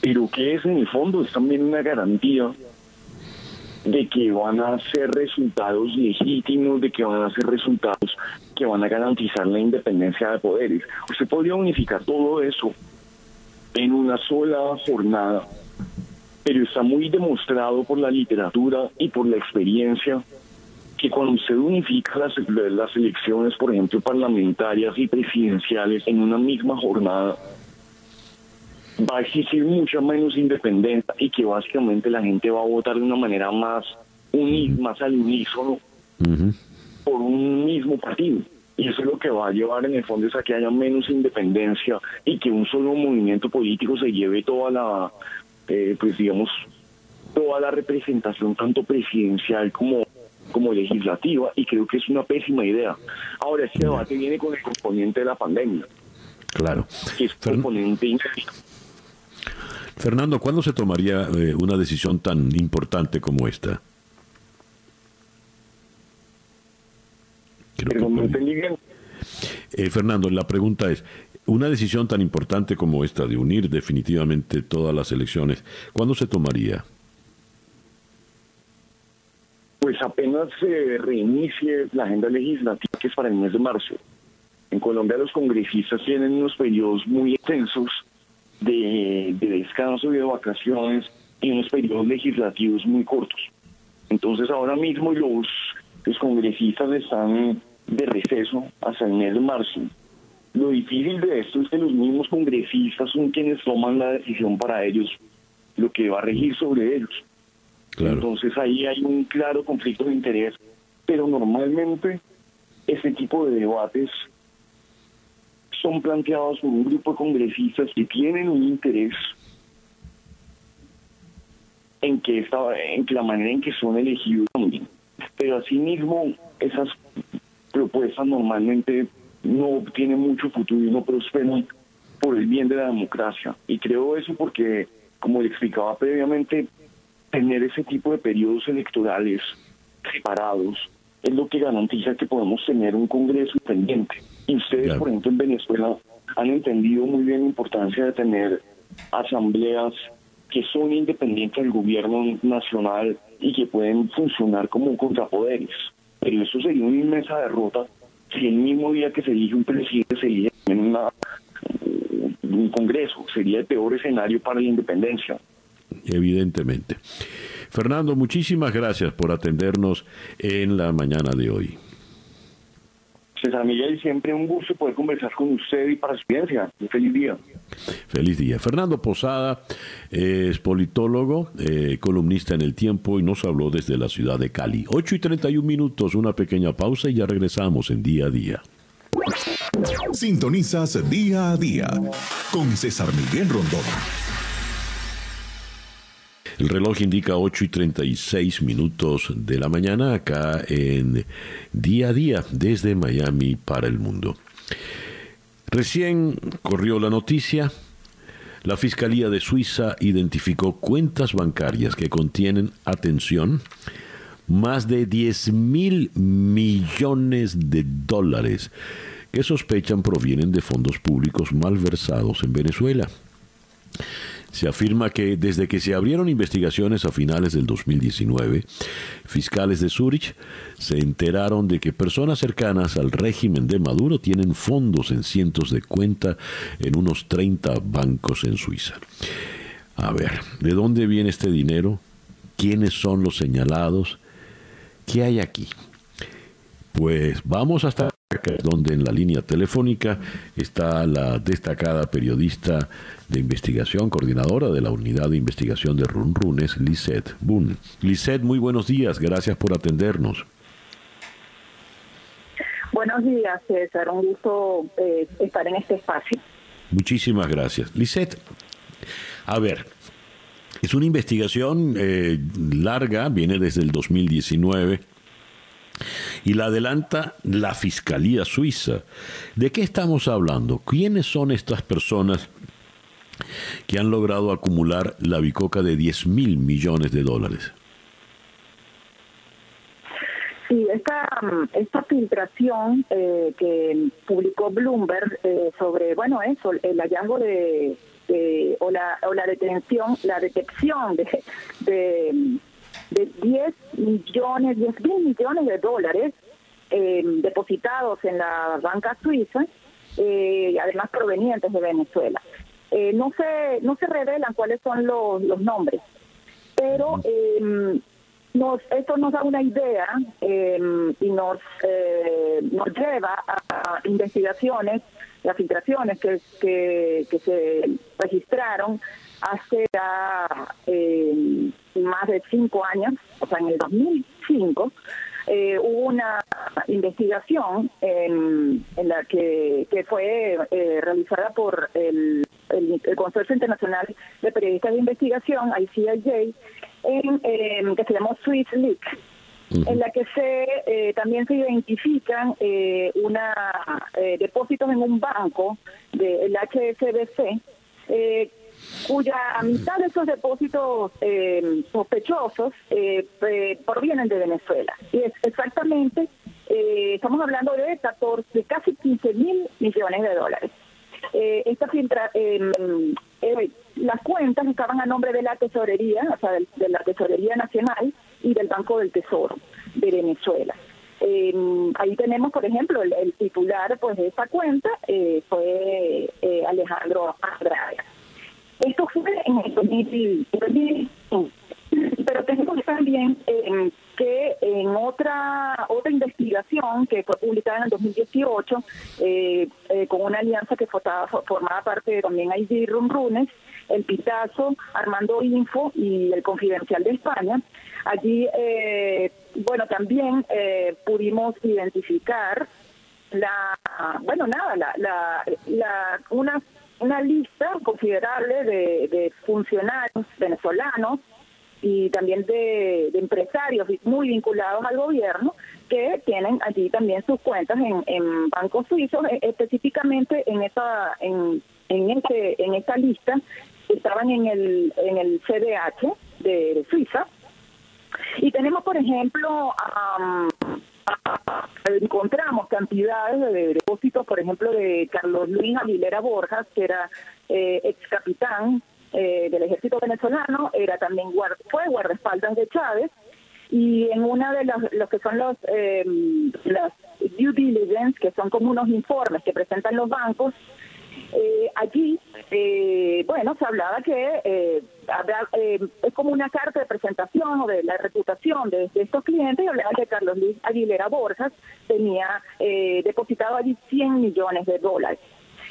Pero que es en el fondo es también una garantía de que van a ser resultados legítimos, de que van a ser resultados que van a garantizar la independencia de poderes. Usted podría unificar todo eso en una sola jornada, pero está muy demostrado por la literatura y por la experiencia que cuando usted unifica las, las elecciones, por ejemplo, parlamentarias y presidenciales en una misma jornada, va a existir mucha menos independencia y que básicamente la gente va a votar de una manera más unida, más al unísono por un mismo partido. Y eso es lo que va a llevar en el fondo es a que haya menos independencia y que un solo movimiento político se lleve toda la, eh, pues digamos, toda la representación tanto presidencial como como legislativa y creo que es una pésima idea. Ahora, este debate viene con el componente de la pandemia. Claro. Que es componente Fernando, ¿cuándo se tomaría eh, una decisión tan importante como esta? eh, Fernando, la pregunta es, una decisión tan importante como esta de unir definitivamente todas las elecciones, ¿cuándo se tomaría? Pues apenas se reinicie la agenda legislativa que es para el mes de marzo. En Colombia los congresistas tienen unos periodos muy extensos de, descanso y de vacaciones y unos periodos legislativos muy cortos. Entonces ahora mismo los, congresistas están de receso hasta el mes de marzo. Lo difícil de esto es que los mismos congresistas son quienes toman la decisión para ellos, lo que va a regir sobre ellos. Entonces ahí hay un claro conflicto de interés, pero normalmente ese tipo de debates son planteados por un grupo de congresistas que tienen un interés en que, esta, en que la manera en que son elegidos también. Pero asimismo, esas propuestas normalmente no tienen mucho futuro y no prosperan por el bien de la democracia. Y creo eso porque, como le explicaba previamente, tener ese tipo de periodos electorales separados es lo que garantiza que podemos tener un Congreso independiente. Y ustedes, por ejemplo, en Venezuela han entendido muy bien la importancia de tener asambleas que son independientes del gobierno nacional y que pueden funcionar como contrapoderes. Pero eso sería una inmensa derrota si el mismo día que se elige un presidente se elige en una, un Congreso. Sería el peor escenario para la independencia evidentemente. Fernando, muchísimas gracias por atendernos en la mañana de hoy. César Miguel, siempre un gusto poder conversar con usted y para su ciencia. Un feliz día. Feliz día. Fernando Posada es politólogo, eh, columnista en El Tiempo y nos habló desde la ciudad de Cali. 8 y 31 minutos, una pequeña pausa y ya regresamos en día a día. Sintonizas día a día con César Miguel Rondón. El reloj indica 8 y 36 minutos de la mañana acá en día a día desde Miami para el mundo. Recién corrió la noticia. La Fiscalía de Suiza identificó cuentas bancarias que contienen, atención, más de 10 mil millones de dólares que sospechan provienen de fondos públicos malversados en Venezuela. Se afirma que desde que se abrieron investigaciones a finales del 2019, fiscales de Zurich se enteraron de que personas cercanas al régimen de Maduro tienen fondos en cientos de cuentas en unos 30 bancos en Suiza. A ver, ¿de dónde viene este dinero? ¿Quiénes son los señalados? ¿Qué hay aquí? Pues vamos hasta donde en la línea telefónica está la destacada periodista de investigación, coordinadora de la unidad de investigación de Runrunes, Lisette Boone. Lisette, muy buenos días, gracias por atendernos. Buenos días, César, un gusto eh, estar en este espacio. Muchísimas gracias. Lisette, a ver, es una investigación eh, larga, viene desde el 2019 y la adelanta la Fiscalía Suiza. ¿De qué estamos hablando? ¿Quiénes son estas personas que han logrado acumular la bicoca de 10 mil millones de dólares? Sí, esta, esta filtración eh, que publicó Bloomberg eh, sobre, bueno, eso, el hallazgo de, o, la, o la detención, la detección de de 10 millones, 10 mil millones de dólares eh, depositados en la banca suiza, eh, además provenientes de Venezuela. Eh, no se no se revelan cuáles son los, los nombres, pero eh, nos, esto nos da una idea eh, y nos, eh, nos lleva a, investigaciones, las filtraciones que, que, que se registraron hace ya eh, más de cinco años, o sea, en el 2005, eh, hubo una investigación en, en la que, que fue eh, realizada por el, el, el Consorcio Internacional de Periodistas de Investigación, ICIJ, en, eh, que se llamó Swiss Leak, en la que se eh, también se identifican eh, una eh, depósitos en un banco del HSBC eh, cuya mitad de esos depósitos eh, sospechosos eh, eh, provienen de Venezuela. Y es exactamente, eh, estamos hablando de 14, de casi 15 mil millones de dólares. Eh, esta eh, las cuentas estaban a nombre de la tesorería, o sea, de, de la tesorería nacional y del Banco del Tesoro de Venezuela. Eh, ahí tenemos, por ejemplo, el, el titular pues de esta cuenta eh, fue eh, Alejandro Andrade. Esto fue en el 2000, pero tenemos también eh, que en otra otra investigación que fue publicada en el 2018 eh, eh, con una alianza que formaba parte de también ID Runrunes, el Pitazo, Armando Info y el Confidencial de España. Allí, eh, bueno, también eh, pudimos identificar la bueno nada la, la, la una una lista considerable de, de funcionarios venezolanos y también de, empresarios muy vinculados al gobierno que tienen allí también sus cuentas en, en bancos suizos. E- específicamente en esa en en ese en esta lista estaban en el en el CDH de, Suiza. Y tenemos, por ejemplo, a- encontramos cantidades de depósitos, por ejemplo, de Carlos Luis Aguilera Borjas, que era eh, ex capitán eh, del ejército venezolano, era también guard- fue guardaespaldas de Chávez, y en una de las los que son los eh, las due diligence, que son como unos informes que presentan los bancos, eh, allí, eh, bueno, se hablaba que eh, habrá, eh, es como una carta de presentación o de la reputación de, estos clientes y hablaba que Carlos Luis Aguilera Borjas tenía eh, depositado allí 100 millones de dólares.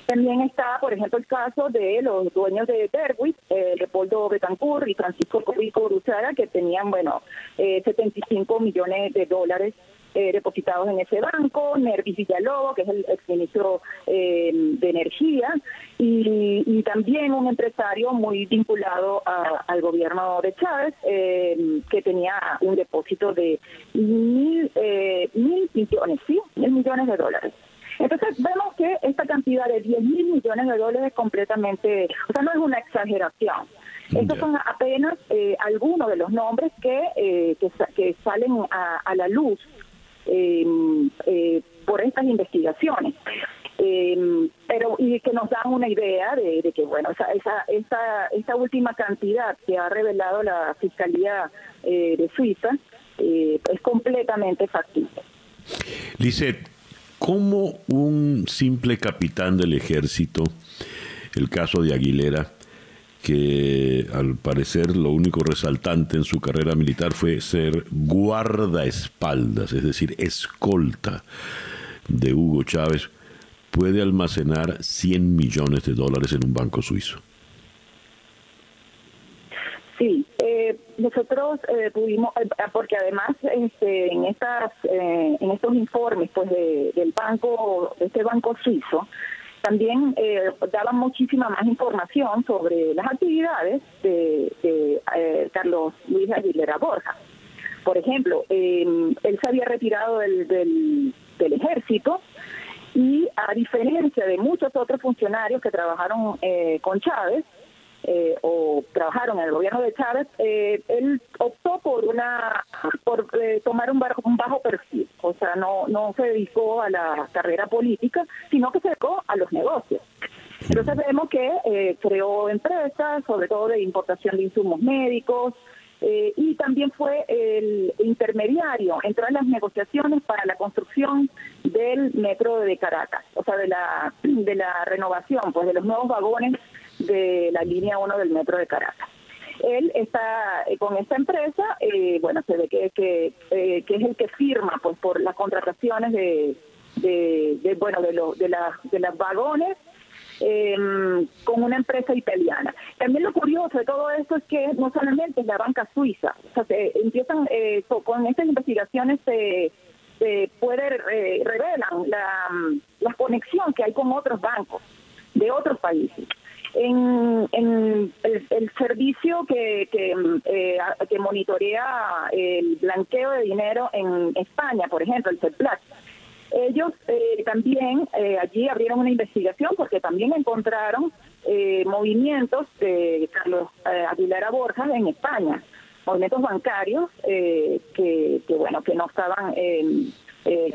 También está, por ejemplo, el caso de los dueños de Derwit, eh, Leopoldo Betancourt y Francisco Rico Bruchaga, que tenían, bueno, eh, 75 millones de dólares eh, depositados en ese banco, Nervis Villalobos, que es el exministro eh, de Energía, y, y también un empresario muy vinculado a- al gobierno de Chávez, eh, que tenía un depósito de mil, eh, mil millones, ¿sí? Mil millones de dólares. Entonces vemos que esta cantidad de 10 mil millones de dólares es completamente, o sea, no es una exageración. Estos son apenas eh, algunos de los nombres que, eh, que, que salen a, a la luz por estas investigaciones. Eh, pero y que nos dan una idea de, que bueno esa, esa esta esta última cantidad que ha revelado la fiscalía eh, de Suiza eh, es completamente factible. Lisette, ¿cómo un simple capitán del ejército, el caso de Aguilera, que al parecer lo único resaltante en su carrera militar fue ser guardaespaldas, es decir, escolta de Hugo Chávez, puede almacenar 100 millones de dólares en un banco suizo? Sí, eh, nosotros eh, pudimos, eh, porque además este, en estas, eh, en estos informes, pues de- del banco, este banco suizo, también eh, daban muchísima más información sobre las actividades de, eh, Carlos Luis Aguilera Borja. Por ejemplo, eh, él se había retirado del, del, del ejército y a diferencia de muchos otros funcionarios que trabajaron eh, con Chávez, eh, o trabajaron en el gobierno de Chávez, eh, él optó por una por eh, tomar un bajo, un bajo perfil, o sea, no no se dedicó a la carrera política, sino que se dedicó a los negocios. Entonces vemos que eh, creó empresas, sobre todo de importación de insumos médicos, eh, y también fue el intermediario, entró en las negociaciones para la construcción del metro de Caracas, o sea, de la, de la renovación, pues de los nuevos vagones de la línea 1 del metro de Caracas. Él está eh, con esta empresa, eh, bueno, se ve que, que, que es el que firma pues por las contrataciones de, de, bueno, de, lo, de, la, de las vagones eh, con una empresa italiana. También lo curioso de todo esto es que no solamente es la banca suiza, o sea, se empiezan eh, con estas investigaciones se, puede eh, revelan la, la conexión que hay con otros bancos de otros países. En, el, servicio que, que, eh, que monitorea el blanqueo de dinero en España, por ejemplo, el CEPLAT, ellos eh, también eh, allí abrieron una investigación porque también encontraron eh, movimientos de Carlos Aguilera Borja en España, movimientos bancarios que, bueno que no estaban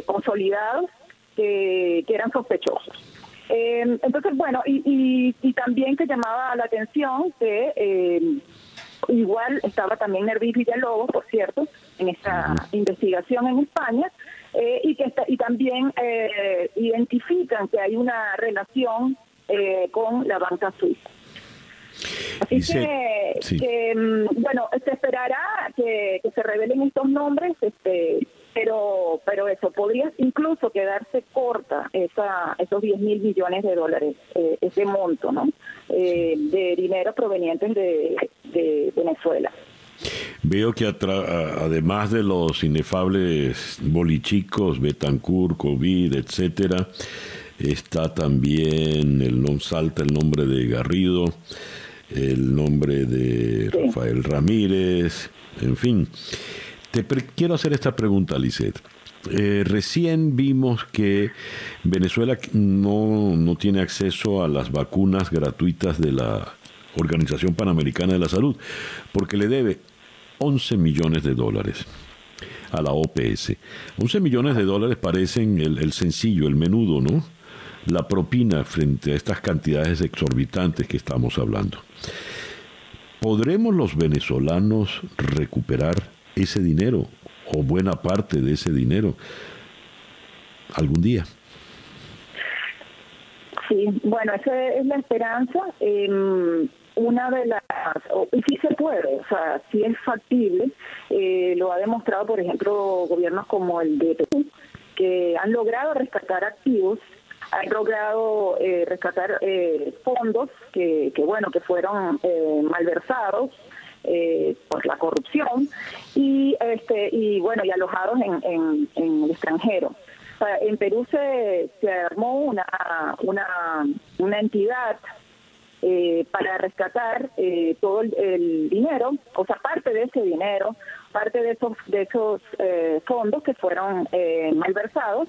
consolidados, que, eran sospechosos. Entonces, bueno, y, y, también que llamaba la atención que igual estaba también Nervis Villalobos, por cierto, en esta investigación en España, eh, y que y también eh, identifican que hay una relación eh, con la banca suiza. Así que, mm, bueno, se esperará que, se revelen estos nombres, este, pero pero eso podría incluso quedarse corta esa, esos 10 mil millones de dólares, ese monto, ¿no? de dinero provenientes de, de Venezuela. Veo que además de los inefables bolichicos, Betancourt, COVID, etcétera, está también el no salta el nombre de Garrido, el nombre de Rafael Ramírez, en fin. Te quiero hacer esta pregunta, Lisette. Eh, recién vimos que Venezuela no, no tiene acceso a las vacunas gratuitas de la Organización Panamericana de la Salud, porque le debe 11 millones de dólares a la OPS. 11 millones de dólares parecen el, sencillo, el menudo, ¿no? La propina frente a estas cantidades exorbitantes que estamos hablando. ¿Podremos los venezolanos recuperar ese dinero o buena parte de ese dinero algún día? Sí, bueno, esa es la esperanza. Eh, una de las, y sí se puede, o sea, sí es factible, eh, lo ha demostrado, por ejemplo, gobiernos como el de Perú, que han logrado rescatar activos, han logrado eh, rescatar eh, fondos que, que, bueno, que fueron malversados por la corrupción y, este, y bueno, y alojados en, en, el extranjero. en Perú se, se armó una, una, una entidad eh, para rescatar eh, todo el, dinero, o sea, parte de ese dinero, parte de esos de esos eh, fondos que fueron malversados.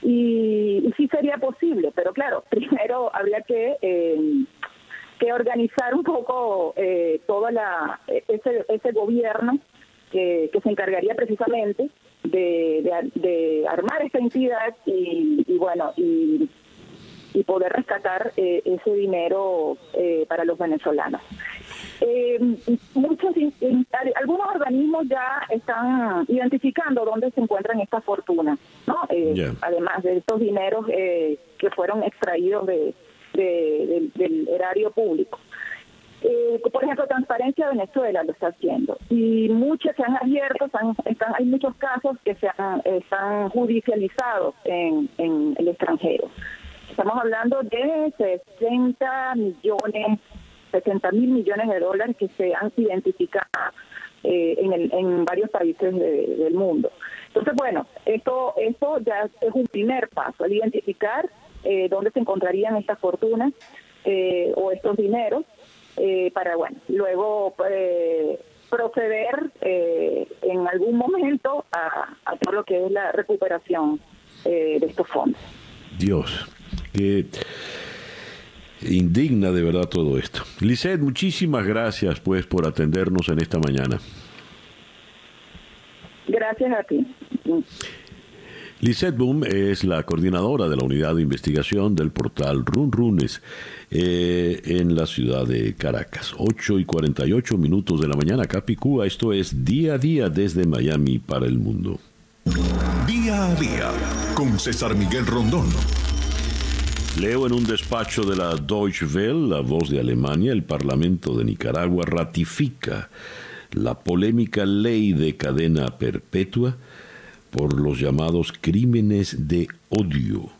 Y, y, sí sería posible, pero claro, (laughs) primero habría que que organizar un poco todo la ese, ese gobierno que, que se encargaría precisamente de, de, armar esta entidad y, y bueno y y poder rescatar eh, ese dinero eh, para los venezolanos. Eh, muchos, algunos organismos ya están identificando dónde se encuentran estas fortunas, ¿no? Además de estos dineros que fueron extraídos de, del, erario público. por ejemplo, Transparencia Venezuela lo está haciendo y muchos se han abierto, están, hay muchos casos que se han, están judicializados en, en el extranjero. Estamos hablando de 60 millones, 60 mil millones de dólares que se han identificado eh, en, el, en varios países del mundo. Entonces, bueno, esto, esto ya es un primer paso, el identificar eh, dónde se encontrarían estas fortunas eh, o estos dineros para, bueno, luego proceder en algún momento a, a, todo lo que es la recuperación de estos fondos. Dios, que indigna de verdad todo esto. Lisette, muchísimas gracias pues por atendernos en esta mañana. Gracias a ti. Lisette Boom es la coordinadora de la unidad de investigación del portal Run Runes eh, en la ciudad de Caracas. 8 y 48 minutos de la mañana, Capicúa. Esto es día a día desde Miami para el mundo. Día a día con César Miguel Rondón. Leo en un despacho de la Deutsche Welle, la voz de Alemania, el Parlamento de Nicaragua ratifica la polémica ley de cadena perpetua por los llamados crímenes de odio.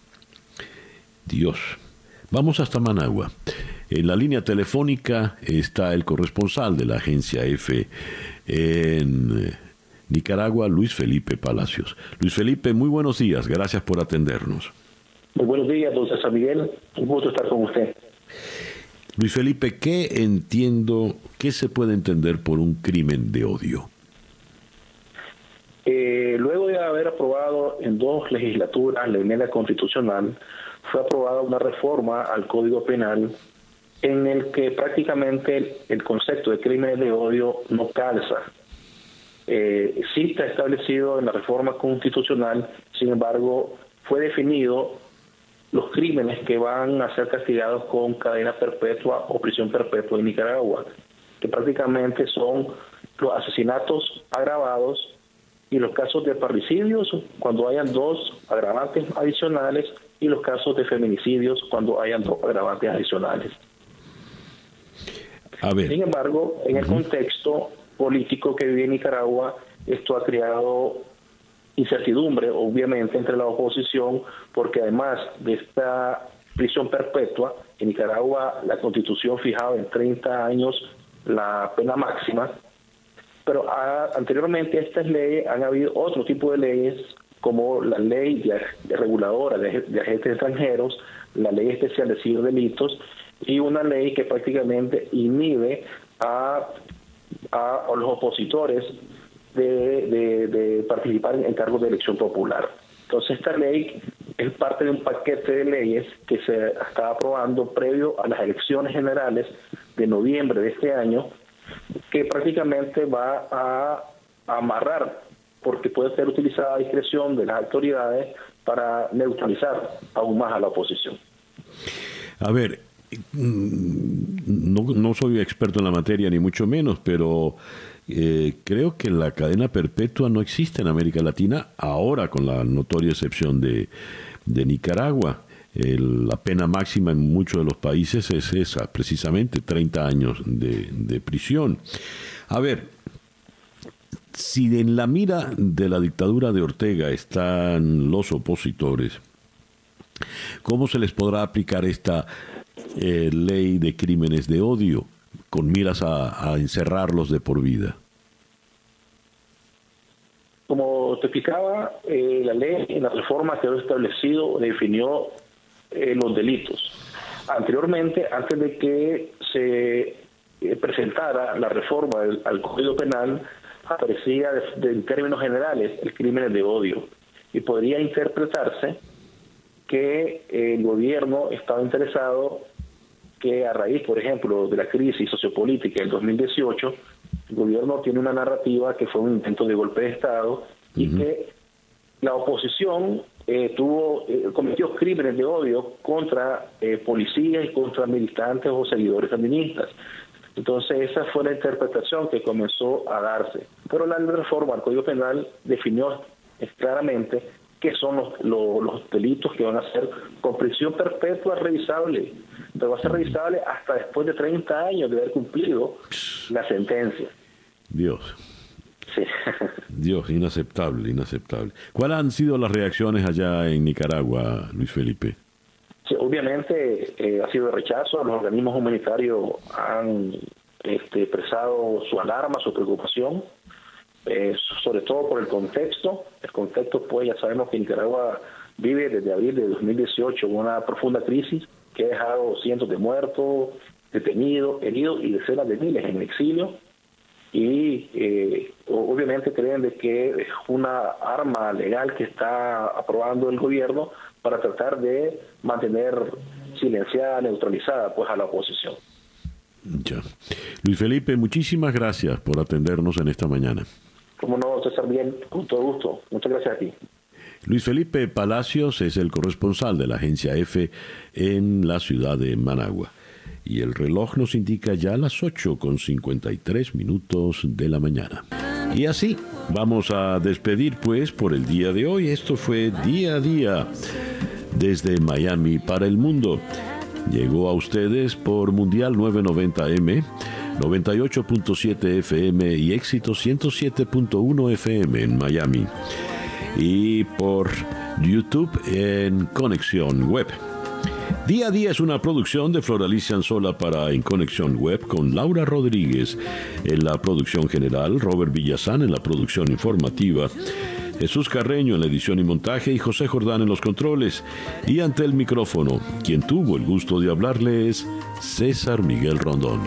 Dios. Vamos hasta Managua. En la línea telefónica está el corresponsal de la agencia F en eh, Nicaragua, Luis Felipe Palacios. Luis Felipe, muy buenos días. Gracias por atendernos. Muy buenos días, don César Miguel. Un gusto estar con usted. Luis Felipe, ¿qué entiendo, qué se puede entender por un crimen de odio? Eh, luego de haber aprobado en dos legislaturas la enmienda constitucional, fue aprobada una reforma al Código Penal en el que prácticamente el, concepto de crímenes de odio no calza. Eh, sí está establecido en la reforma constitucional, sin embargo, fue definido los crímenes que van a ser castigados con cadena perpetua o prisión perpetua en Nicaragua, que prácticamente son los asesinatos agravados y los casos de parricidios cuando hayan dos agravantes adicionales y los casos de feminicidios cuando hayan dos agravantes adicionales. Sin embargo, en el contexto político que vive Nicaragua, esto ha creado incertidumbre, obviamente, entre la oposición, porque además de esta prisión perpetua, en Nicaragua la constitución fijaba en 30 años la pena máxima, pero anteriormente a estas leyes han habido otro tipo de leyes, como la ley de, reguladora de, agentes extranjeros, la ley especial de ciberdelitos y una ley que prácticamente inhibe a, a, los opositores de, de, participar en cargos de elección popular. Entonces esta ley es parte de un paquete de leyes que se está aprobando previo a las elecciones generales de noviembre de este año que prácticamente va a amarrar, porque puede ser utilizada a discreción de las autoridades para neutralizar aún más a la oposición. A ver, mm, no, no soy experto en la materia, ni mucho menos, pero eh, creo que la cadena perpetua no existe en América Latina ahora, con la notoria excepción de, de Nicaragua la pena máxima en muchos de los países es esa, precisamente 30 años de, prisión. A ver, si en la mira de la dictadura de Ortega están los opositores, ¿cómo se les podrá aplicar esta eh, ley de crímenes de odio con miras a, encerrarlos de por vida? Como te explicaba, eh, la ley en la reforma que ha establecido definió eh, los delitos. Anteriormente, antes de que se eh, presentara la reforma al Código Penal, aparecía en términos generales el crimen de odio y podría interpretarse que el gobierno estaba interesado que a raíz, por ejemplo, de la crisis sociopolítica del 2018, el gobierno tiene una narrativa que fue un intento de golpe de Estado y que la oposición eh, tuvo eh, cometió crímenes de odio contra eh, policías y contra militantes o seguidores sandinistas. Entonces esa fue la interpretación que comenzó a darse. Pero la reforma al Código Penal definió claramente qué son los, los, delitos que van a ser con prisión perpetua revisable, pero va a ser revisable hasta después de 30 años de haber cumplido la sentencia. Dios. Dios, inaceptable, inaceptable. ¿Cuáles han sido las reacciones allá en Nicaragua, Luis Felipe? obviamente eh, ha sido de rechazo. Los organismos humanitarios han este, expresado su alarma, su preocupación, eh, sobre todo por el contexto. El contexto, pues ya sabemos que Nicaragua vive desde abril de 2018 una profunda crisis que ha dejado cientos de muertos, detenidos, heridos y decenas de miles en exilio y eh, obviamente creen de que es una arma legal que está aprobando el gobierno para tratar de mantener silenciada, neutralizada pues a la oposición. Ya. Luis Felipe, muchísimas gracias por atendernos en esta mañana. Como no, César, bien, con todo gusto. Muchas gracias a ti. Luis Felipe Palacios es el corresponsal de la agencia F en la ciudad de Managua. Y el reloj nos indica ya las 8 con 53 minutos de la mañana. Y así vamos a despedir pues por el día de hoy. Esto fue día a día desde Miami para el mundo. Llegó a ustedes por Mundial 990M, 98.7 FM y éxito 107.1 FM en Miami. Y por YouTube en Conexión Web. Día a día es una producción de Floralicia Anzola para En Conexión Web con Laura Rodríguez en la producción general, Robert Villazán en la producción informativa. Jesús Carreño en la edición y montaje y José Jordán en los controles. Y ante el micrófono, quien tuvo el gusto de hablarle es César Miguel Rondón.